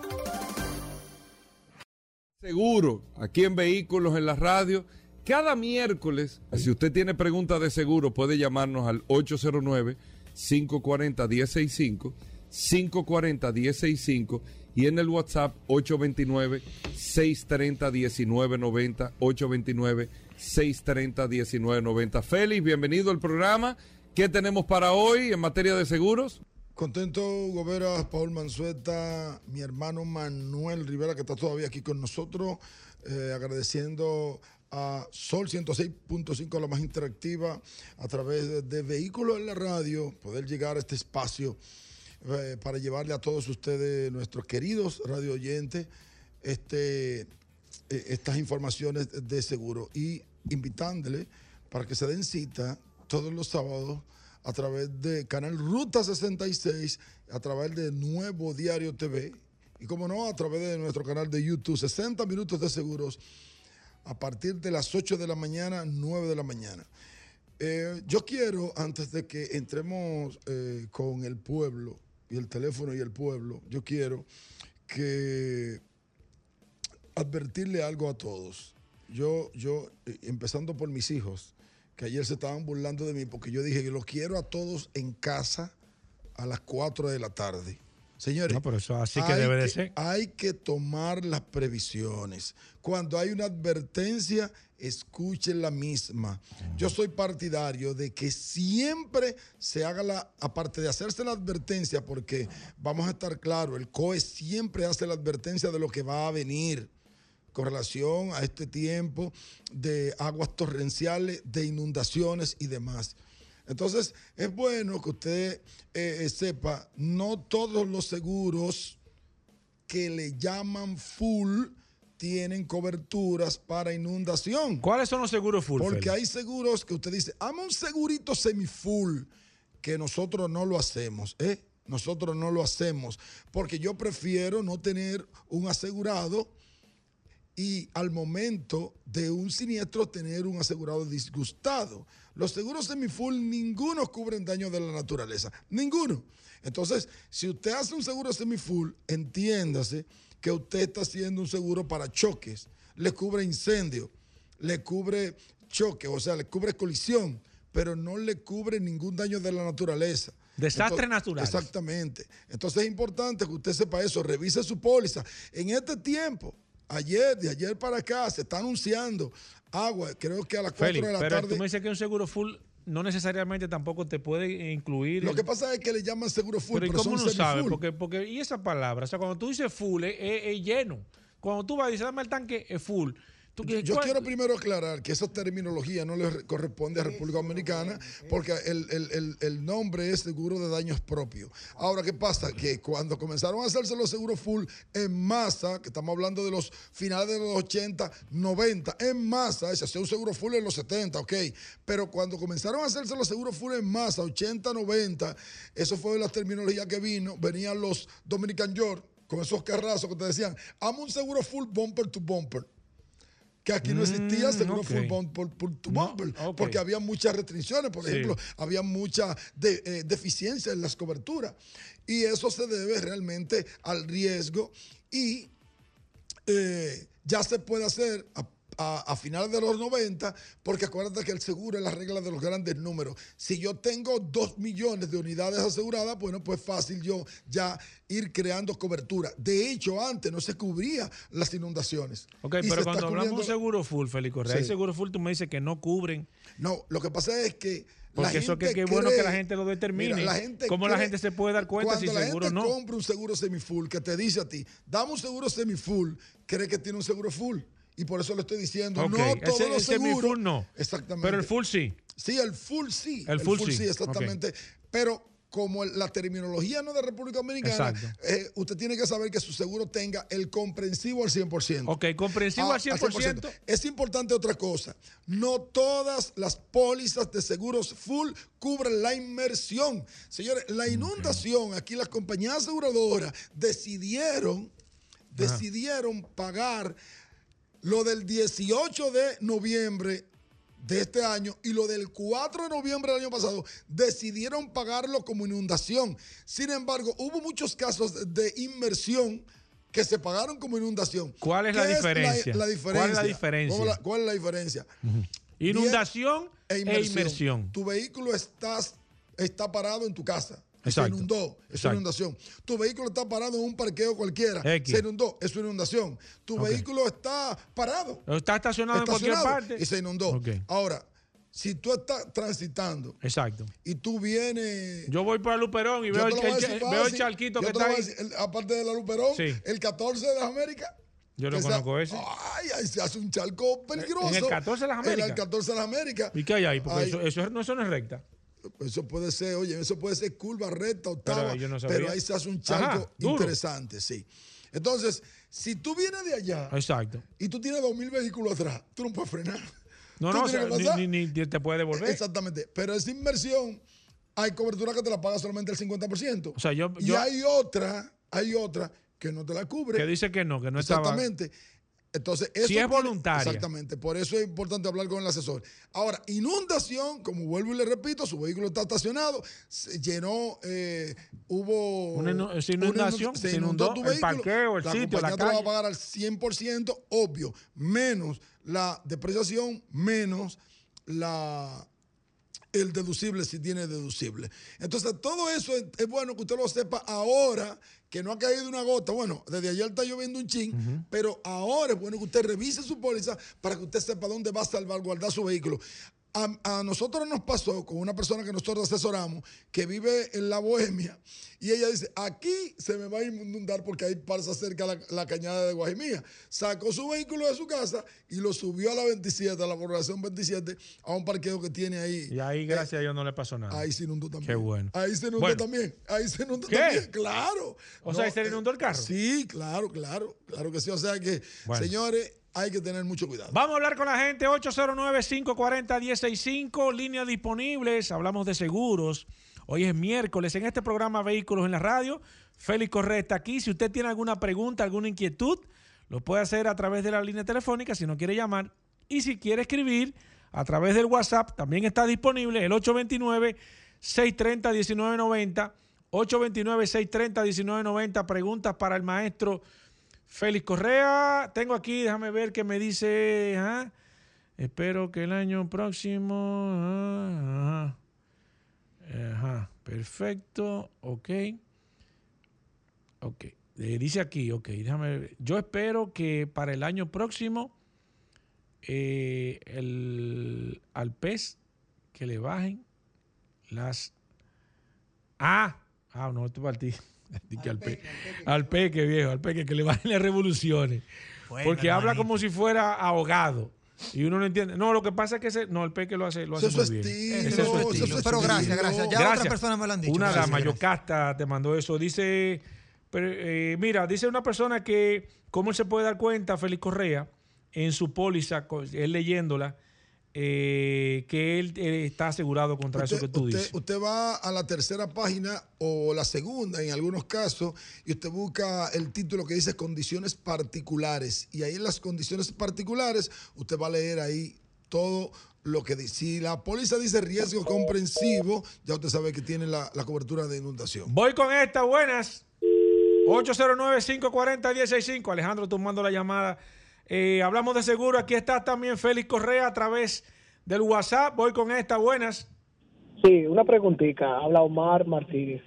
Seguro, aquí en Vehículos en la Radio. Cada miércoles, si usted tiene preguntas de seguro, puede llamarnos al 809-540-1065, 540-1065 y en el WhatsApp 829-630-1990, 829-630-1990. Félix, bienvenido al programa. ¿Qué tenemos para hoy en materia de seguros? Contento, Hugo Veras, Paul Manzueta, mi hermano Manuel Rivera, que está todavía aquí con nosotros, eh, agradeciendo a Sol 106.5, la más interactiva, a través de, Vehículos en la Radio, poder llegar a este espacio eh, para llevarle a todos ustedes, nuestros queridos radio oyentes, este, eh, estas informaciones de seguro. Y invitándole para que se den cita todos los sábados a través de Canal Ruta 66, a través de Nuevo Diario TV y, como no, a través de nuestro canal de YouTube, 60 minutos de seguros a partir de las 8 de la mañana, 9 de la mañana. Eh, yo quiero, antes de que entremos eh, con el pueblo y el teléfono y el pueblo, yo quiero que advertirle algo a todos. Yo, yo, eh, empezando por mis hijos, que ayer se estaban burlando de mí porque yo dije que los quiero a todos en casa a las 4 de la tarde. Señores, no, pero eso así que debe de ser. Hay que tomar las previsiones. Cuando hay una advertencia, escuchen la misma. Yo soy partidario de que siempre se haga la, aparte de hacerse la advertencia, porque vamos a estar claros, el COE siempre hace la advertencia de lo que va a venir con relación a este tiempo de aguas torrenciales, de inundaciones y demás. Entonces, es bueno que usted eh, sepa, no todos los seguros que le llaman full tienen coberturas para inundación. ¿Cuáles son los seguros full? Porque hay seguros que usted dice, ama un segurito semi-full, que nosotros no lo hacemos, ¿eh? Nosotros no lo hacemos, porque yo prefiero no tener un asegurado y al momento de un siniestro tener un asegurado disgustado. Los seguros semifull ninguno cubren daños de la naturaleza, ninguno. Entonces, si usted hace un seguro semifull, entiéndase que usted está haciendo un seguro para choques, le cubre incendio, le cubre choque, o sea, le cubre colisión, pero no le cubre ningún daño de la naturaleza. Desastre natural. Exactamente. Entonces es importante que usted sepa eso, revise su póliza. En este tiempo, ayer, de ayer para acá, se está anunciando agua, creo que a las 4 Félix, de la pero tarde. tú me dices que un seguro full no necesariamente tampoco te puede incluir. Lo el- que pasa es que le llaman seguro full, pero ¿y pero, cómo son no sabe? Porque, porque, y esa palabra, o sea, cuando tú dices full, es, es- es lleno. Cuando tú vas y dices, dame el tanque, es full. Yo, yo ¿cuál- quiero primero aclarar que esa terminología no le re- corresponde a República Dominicana porque el, el- el- el nombre es seguro de daños propios. Ahora, ¿qué pasa? Que cuando comenzaron a hacerse los seguros full en masa, que estamos hablando de los finales de los 80, 90, en masa, se hacía un seguro full en los 70, ok, pero cuando comenzaron a hacerse los seguros full en masa, 80, 90, eso fue la terminología que vino, venían los Dominican York con esos carrazos que te decían, amo un seguro full bumper to bumper que aquí no existía Mm, seguro ok. full bumper, por tu No, bumper, ok. porque había muchas restricciones, por Sí. ejemplo, había mucha de- eh, deficiencia en las coberturas. Y eso se debe realmente al riesgo y eh, ya se puede hacer a, a- a finales de los 90, porque acuérdate que el seguro es la regla de los grandes números. Si yo tengo 2 millones de unidades aseguradas, bueno, pues fácil yo ya ir creando cobertura. De hecho, antes no se cubría las inundaciones. Ok, pero cuando hablamos de un cubriendo- seguro full, Félix Correa, hay Sí. seguro full, tú me dices que no cubren. No, lo que pasa es que. Porque eso que, es bueno que la gente lo determine. Mira, la gente ¿Cómo la gente se puede dar cuenta si cuando la seguro gente no? compra un seguro semifull que te dice a ti, dame un seguro semifull, cree que tiene un seguro full. Y por eso le estoy diciendo, Ok, no todos ese- los seguros. no. Exactamente. Pero el full sí. Sí, el full sí. El full sí, exactamente. Pero como el- la terminología no de República Dominicana, eh, usted tiene que saber que su seguro tenga el comprensivo al 100%. Ok, comprensivo Ah, al 100%. Es importante otra cosa. No todas las pólizas de seguros full cubren la inmersión. Señores, la inundación, aquí las compañías aseguradoras decidieron, decidieron pagar lo del 18 de noviembre de este año y lo del 4 de noviembre del año pasado decidieron pagarlo como inundación. Sin embargo, hubo muchos casos de inmersión que se pagaron como inundación. ¿Cuál es la ¿Qué diferencia? la, ¿Cuál es la diferencia? ¿Cuál es la- ¿Cuál es la diferencia? Inundación E e inmersión. inmersión. Tu vehículo está, está parado en tu casa. Exacto. Se inundó, es Exacto. inundación. Tu vehículo está parado en un parqueo cualquiera. X. Se inundó, es una inundación. Tu vehículo está parado. Está estacionado en cualquier parte. Y se inundó. Ok. Ahora, si tú estás transitando Exacto. y tú vienes. Yo voy el Luperón y Yo veo, el, el- veo charquito Yo que está ahí. decir, el- aparte de la Luperón, Sí. el 14 de las Américas. Yo no conozco ese. Ay, ahí se hace un charco peligroso. ¿En el 14 de las En Américas? el 14 de las Américas. ¿Y qué hay ahí? Porque Ay, eso, eso, no, eso no es recta. Eso puede ser, oye, eso puede ser curva recta, octava, yo no pero, ahí se hace un charco interesante, sí. Entonces, si tú vienes de allá Exacto. y tú tienes dos mil vehículos atrás, tú no puedes frenar. No, no, o sea, ni, ni- ni te puede devolver. Exactamente. Pero esa inversión, hay cobertura que te la paga solamente el 50%. O sea, yo- y yo- hay otra, hay otra que no te la cubre. Que dice que no, que no estaba. Entonces, eso Si es voluntaria. Exactamente. Por eso es importante hablar con el asesor. Ahora, inundación, como vuelvo y le repito, su vehículo está estacionado, se llenó, eh, hubo. Una inu- inundación, inund- se inundó el parqueo, el la sitio, la compañía te lo va a calle. pagar al 100%, obvio, menos la depreciación, menos la el deducible si tiene deducible. Entonces, todo eso es, es bueno que usted lo sepa ahora, que no ha caído una gota. Bueno, desde ayer está lloviendo un chin, pero ahora es bueno que usted revise su póliza para que usted sepa dónde va a salvaguardar su vehículo. A, a nosotros nos pasó con una persona que nosotros asesoramos que vive en la Bohemia y ella dice, aquí se me va a inundar porque ahí pasa cerca la, la cañada de Guajimía. Sacó su vehículo de su casa y lo subió a la 27, a la población 27, a un parqueo que tiene ahí. Y ahí, gracias a Dios, no le pasó nada. Ahí se inundó también. Qué bueno. Ahí se inundó Bueno. también. Ahí se inundó ¿Qué? también. Claro. O sea, ¿y se eh, inundó el carro? Sí, claro, claro. Claro que sí. O sea que, Bueno. señores, hay que tener mucho cuidado. Vamos a hablar con la gente, 809-540-165, líneas disponibles, hablamos de seguros. Hoy es miércoles en este programa Vehículos en la Radio. Félix Correa está aquí. Si usted tiene alguna pregunta, alguna inquietud, lo puede hacer a través de la línea telefónica si no quiere llamar. Y si quiere escribir a través del WhatsApp, también está disponible el 829-630-1990. 829-630-1990. Preguntas para el maestro Félix Correa. Tengo aquí, déjame ver qué me dice. Espero que el año próximo. Ajá, perfecto. Ok. Ok. Dice aquí, ok, déjame ver. Yo espero que para el año próximo eh, el, al pez que le bajen las. Ah, ah, no, esto para ti. *laughs* Al, pe- al peque, viejo, al peque, que le *laughs* bajen las revoluciones. Bueno, Porque habla como si fuera ahogado. Y uno no entiende. No, lo que pasa es que ese, no, el peque lo hace, lo hace Eso muy bien. Ese es su eso es estilo. su Pero gracias, estilo. gracias. Ya otras personas me lo han dicho. Una Gracias, dama, gracias. Yocasta, te mandó eso. Dice, pero, eh, mira, dice una persona que, ¿cómo se puede dar cuenta, Félix Correa, en su póliza, él leyéndola, eh, que él eh, está asegurado contra eso que tú usted- dices? usted va a la tercera página o la segunda en algunos casos y usted busca el título que dice condiciones particulares y ahí en las condiciones particulares usted va a leer ahí todo lo que dice. Si la póliza dice riesgo comprensivo, ya usted sabe que tiene la, la cobertura de inundación. Voy con esta, buenas. 809-540-165. Alejandro, tomando la llamada. Eh, hablamos de seguro. Aquí está también Félix Correa a través del WhatsApp. Voy con esta, buenas. Sí, una preguntita. Habla Omar Martínez.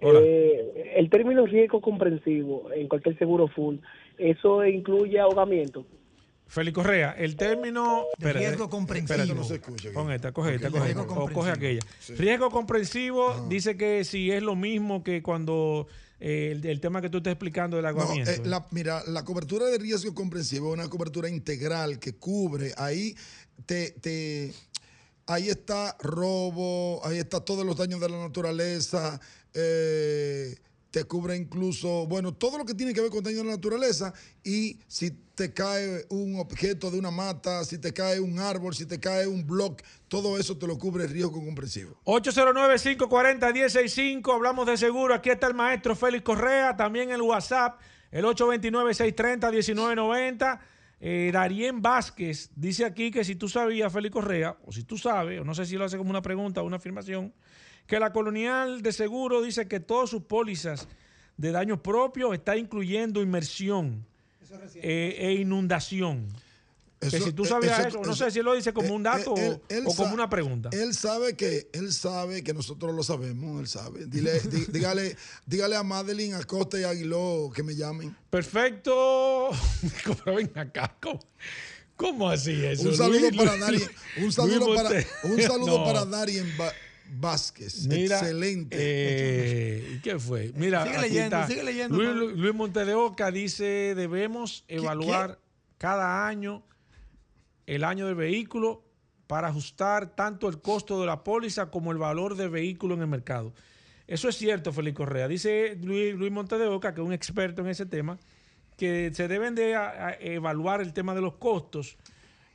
Eh, el término riesgo comprensivo en cualquier seguro full, ¿eso incluye ahogamiento? Félix Correa, el término. espérate, riesgo comprensivo. espérate. No se escucha. Pon esta, coge esta, coge esta, o coge aquella. Riesgo comprensivo dice que si es lo mismo que cuando eh, el, el tema que tú estás explicando del No, agotamiento. eh, la- mira, la cobertura de riesgo comprensivo es una cobertura integral que cubre ahí te, te ahí está robo, ahí está todos los daños de la naturaleza, eh, te cubre incluso, bueno, todo lo que tiene que ver con daño de la naturaleza y si te cae un objeto de una mata, si te cae un árbol, si te cae un bloque, todo eso te lo cubre el riesgo comprensivo. 809-540-165, hablamos de seguro. Aquí está el maestro Félix Correa, también el WhatsApp, el 829-630-1990. Eh, Darien Vázquez dice aquí que si tú sabías, Félix Correa, o si tú sabes, o no sé si lo hace como una pregunta o una afirmación, que la colonial de seguro dice que todas sus pólizas de daños propios está incluyendo inmersión eh, e inundación. que si tú eh, sabías eso- eso, no sé si él lo dice como eh, un dato eh, o- él- él o como una pregunta. Él sabe que él sabe que nosotros lo sabemos, él sabe. Dile, di- *laughs* dígale, dígale a Madeline Acosta y Aguiló que me llamen. Perfecto. *laughs* Pero ven acá, ¿cómo, cómo así eso? Un saludo Luis- para Darien, un Luis saludo para un saludo *laughs* No. para Darien Vázquez. Mira, Excelente. eh, ¿y ¿Qué fue? Mira, Sigue leyendo, está. sigue leyendo, Luis. Luis Monte de Oca dice, debemos evaluar cada año el año del vehículo para ajustar tanto el costo de la póliza como el valor del vehículo en el mercado. Eso es cierto, Félix Correa. Dice Luis, Luis Monte de Oca, que es un experto en ese tema, que se deben de a- a evaluar el tema de los costos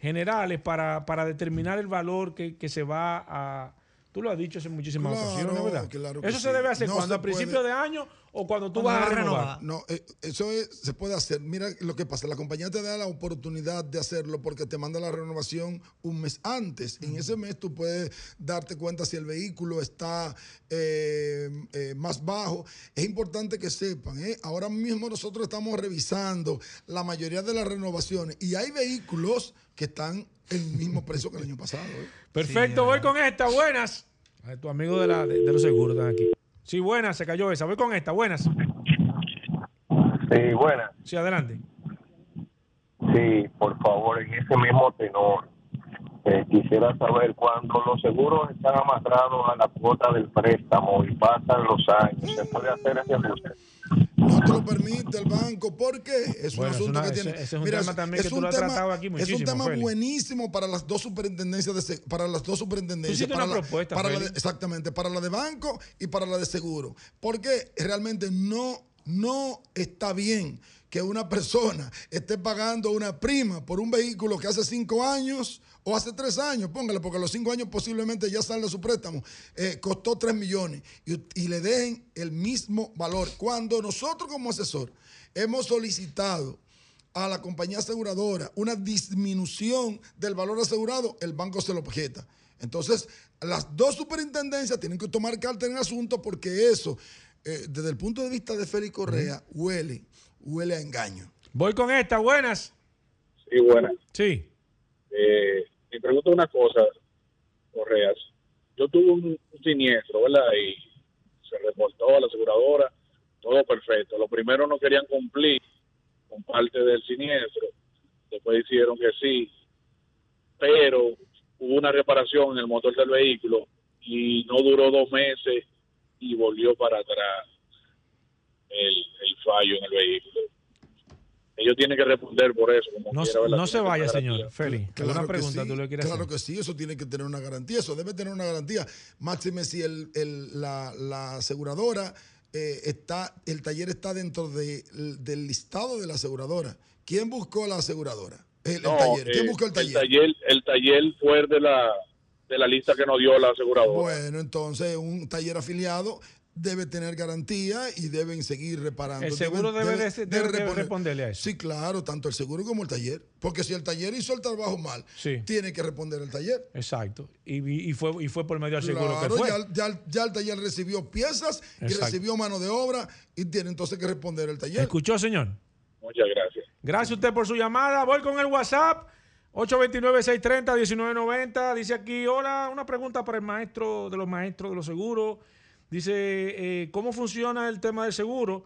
generales para, para determinar el valor que, que se va a... Tú lo has dicho en muchísimas Claro, ocasiones, ¿verdad? claro Eso se debe hacer No cuando a principio puede- de año o cuando tú Cuando vas a renovar. No, eh, eso es- se puede hacer. Mira lo que pasa. La compañía te da la oportunidad de hacerlo porque te manda la renovación un mes antes. En ese mes tú puedes darte cuenta si el vehículo está eh, eh, más bajo. Es importante que sepan, ¿eh? ahora mismo nosotros estamos revisando la mayoría de las renovaciones y hay vehículos que están el mismo precio que el año pasado. ¿eh? *laughs* Perfecto, voy con esta. Buenas. A ver, tu amigo de, la, de, de los seguros están aquí. Sí, buenas, se cayó esa. Voy con esta. Buenas. Sí, buena. Sí, adelante. Sí, por favor, en ese mismo tenor. eh, quisiera saber cuando los seguros están amarrados a la cuota del préstamo y pasan los años, ¿se puede hacer ese ajuste? No te lo permite el banco. ¿Por qué? Es Bueno, un es asunto una- que tiene. ese es un tema también que tú lo has tratado aquí Es un muchísimo, tema buenísimo para las dos superintendencias de para las dos superintendencias. para una la- propuesta, para la de- Félix. exactamente, para la de banco y para la de seguro. Porque realmente no, no está bien que una persona esté pagando una prima por un vehículo que hace cinco años o hace tres años, póngale, porque a los cinco años posiblemente ya sale su préstamo, eh, costó tres millones y, y le dejen el mismo valor. Cuando nosotros como asesor hemos solicitado a la compañía aseguradora una disminución del valor asegurado, el banco se lo objeta. Entonces, las dos superintendencias tienen que tomar carta en el asunto porque eso, eh, desde el punto de vista de Félix Correa, huele, huele a engaño. Voy con esta. Buenas. Sí, buena. Sí. Eh, me pregunto una cosa, Correas. Yo tuve un, siniestro, ¿verdad? Y se reportó a la aseguradora, todo perfecto. Los primeros no querían cumplir con parte del siniestro, después hicieron que sí, pero hubo una reparación en el motor del vehículo y no duró dos meses y volvió para atrás el fallo en el vehículo. Ellos tienen que responder por eso. Como No, quiera, no se vaya, señor. Félix. Claro una que pregunta sí, tú le quieres Claro hacer. que sí, eso tiene que tener una garantía, eso debe tener una garantía. Máxime si el, el- la, la aseguradora eh, está, el taller está dentro de- del listado de la aseguradora. ¿Quién buscó la aseguradora? El, taller. ¿Quién eh, buscó el taller? El taller, el taller fue de la, de la lista que nos dio la aseguradora. Bueno, entonces un taller afiliado debe tener garantía y deben seguir reparando. El seguro debe responderle a eso. Sí, claro, tanto el seguro como el taller. Porque si el taller hizo el trabajo mal, Sí. tiene que responder el taller. Exacto. Y, fue, y fue por medio del seguro Claro, que fue. ya, ya- ya el taller recibió piezas y recibió mano de obra y tiene entonces que responder el taller. ¿Escuchó, señor? Muchas gracias. Gracias a usted por su llamada. Voy con el WhatsApp. 829-630-1990. Dice aquí, hola, una pregunta para el maestro de los maestros de los seguros. Dice, eh, ¿cómo funciona el tema del seguro?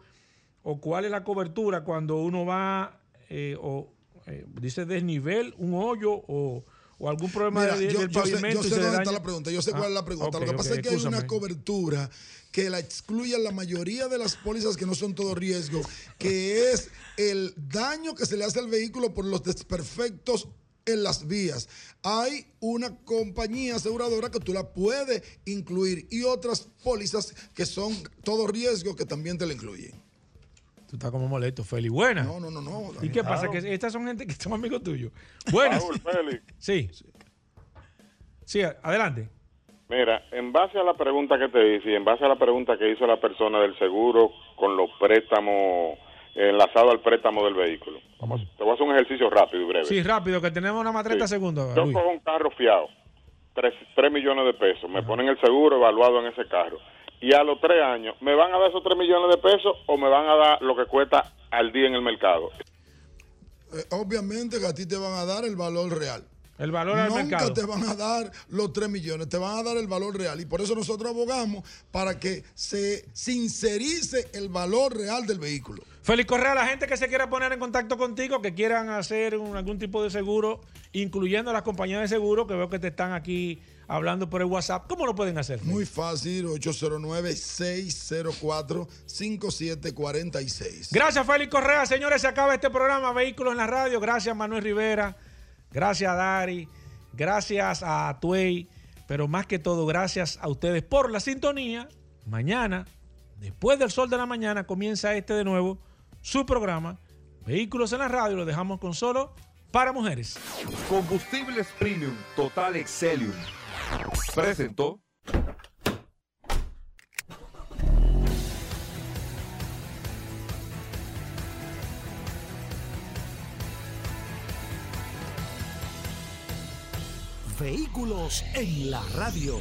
¿O cuál es la cobertura cuando uno va, eh, o eh, dice desnivel, un hoyo o, o algún problema Mira, de- yo, del yo sé, pavimento? yo sé se le dónde está la pregunta, yo sé Ah, cuál es la pregunta. ok, Lo que pasa es que hay una excúsame. cobertura que la excluye en la mayoría de las pólizas que no son todo riesgo, que es el daño que se le hace al vehículo por los desperfectos en las vías. Hay una compañía aseguradora que tú la puedes incluir y otras pólizas que son todo riesgo que también te la incluyen. Tú estás como molesto, Feli. Buena. No, no, no, no. ¿Y qué pasa? Que estas son gente que son amigos tuyos. Buenas. Raúl. Sí. Sí, adelante. Mira, en base a la pregunta que te hice y en base a la pregunta que hizo la persona del seguro con los préstamos enlazado al préstamo del vehículo. Vamos, te voy a hacer un ejercicio rápido y breve. Sí, rápido, que tenemos nada más 30 Sí. segundos. Yo Luis. cojo un carro fiado, 3, millones de pesos, me ponen el seguro evaluado en ese carro. Y a los 3 años, ¿me van a dar esos 3 millones de pesos o me van a dar lo que cuesta al día en el mercado? Eh, obviamente que a ti te van a dar el valor real. El valor al Nunca mercado. te van a dar los 3 millones, te van a dar el valor real. Y por eso nosotros abogamos para que se sincerice el valor real del vehículo. Félix Correa, la gente que se quiera poner en contacto contigo, que quieran hacer un- algún tipo de seguro, incluyendo las compañías de seguro, que veo que te están aquí hablando por el WhatsApp, ¿cómo lo pueden hacer? Muy fácil, 809-604-5746. Gracias, Félix Correa. Señores, se acaba este programa Vehículos en la Radio. Gracias, Manuel Rivera. Gracias, Dari. Gracias a Tuey. Pero más que todo, gracias a ustedes por la sintonía. Mañana, después del sol de la mañana, comienza este de nuevo, su programa Vehículos en la Radio. Lo dejamos con solo para mujeres. Combustibles Premium Total Excelium. Presentó. Vehículos en la radio.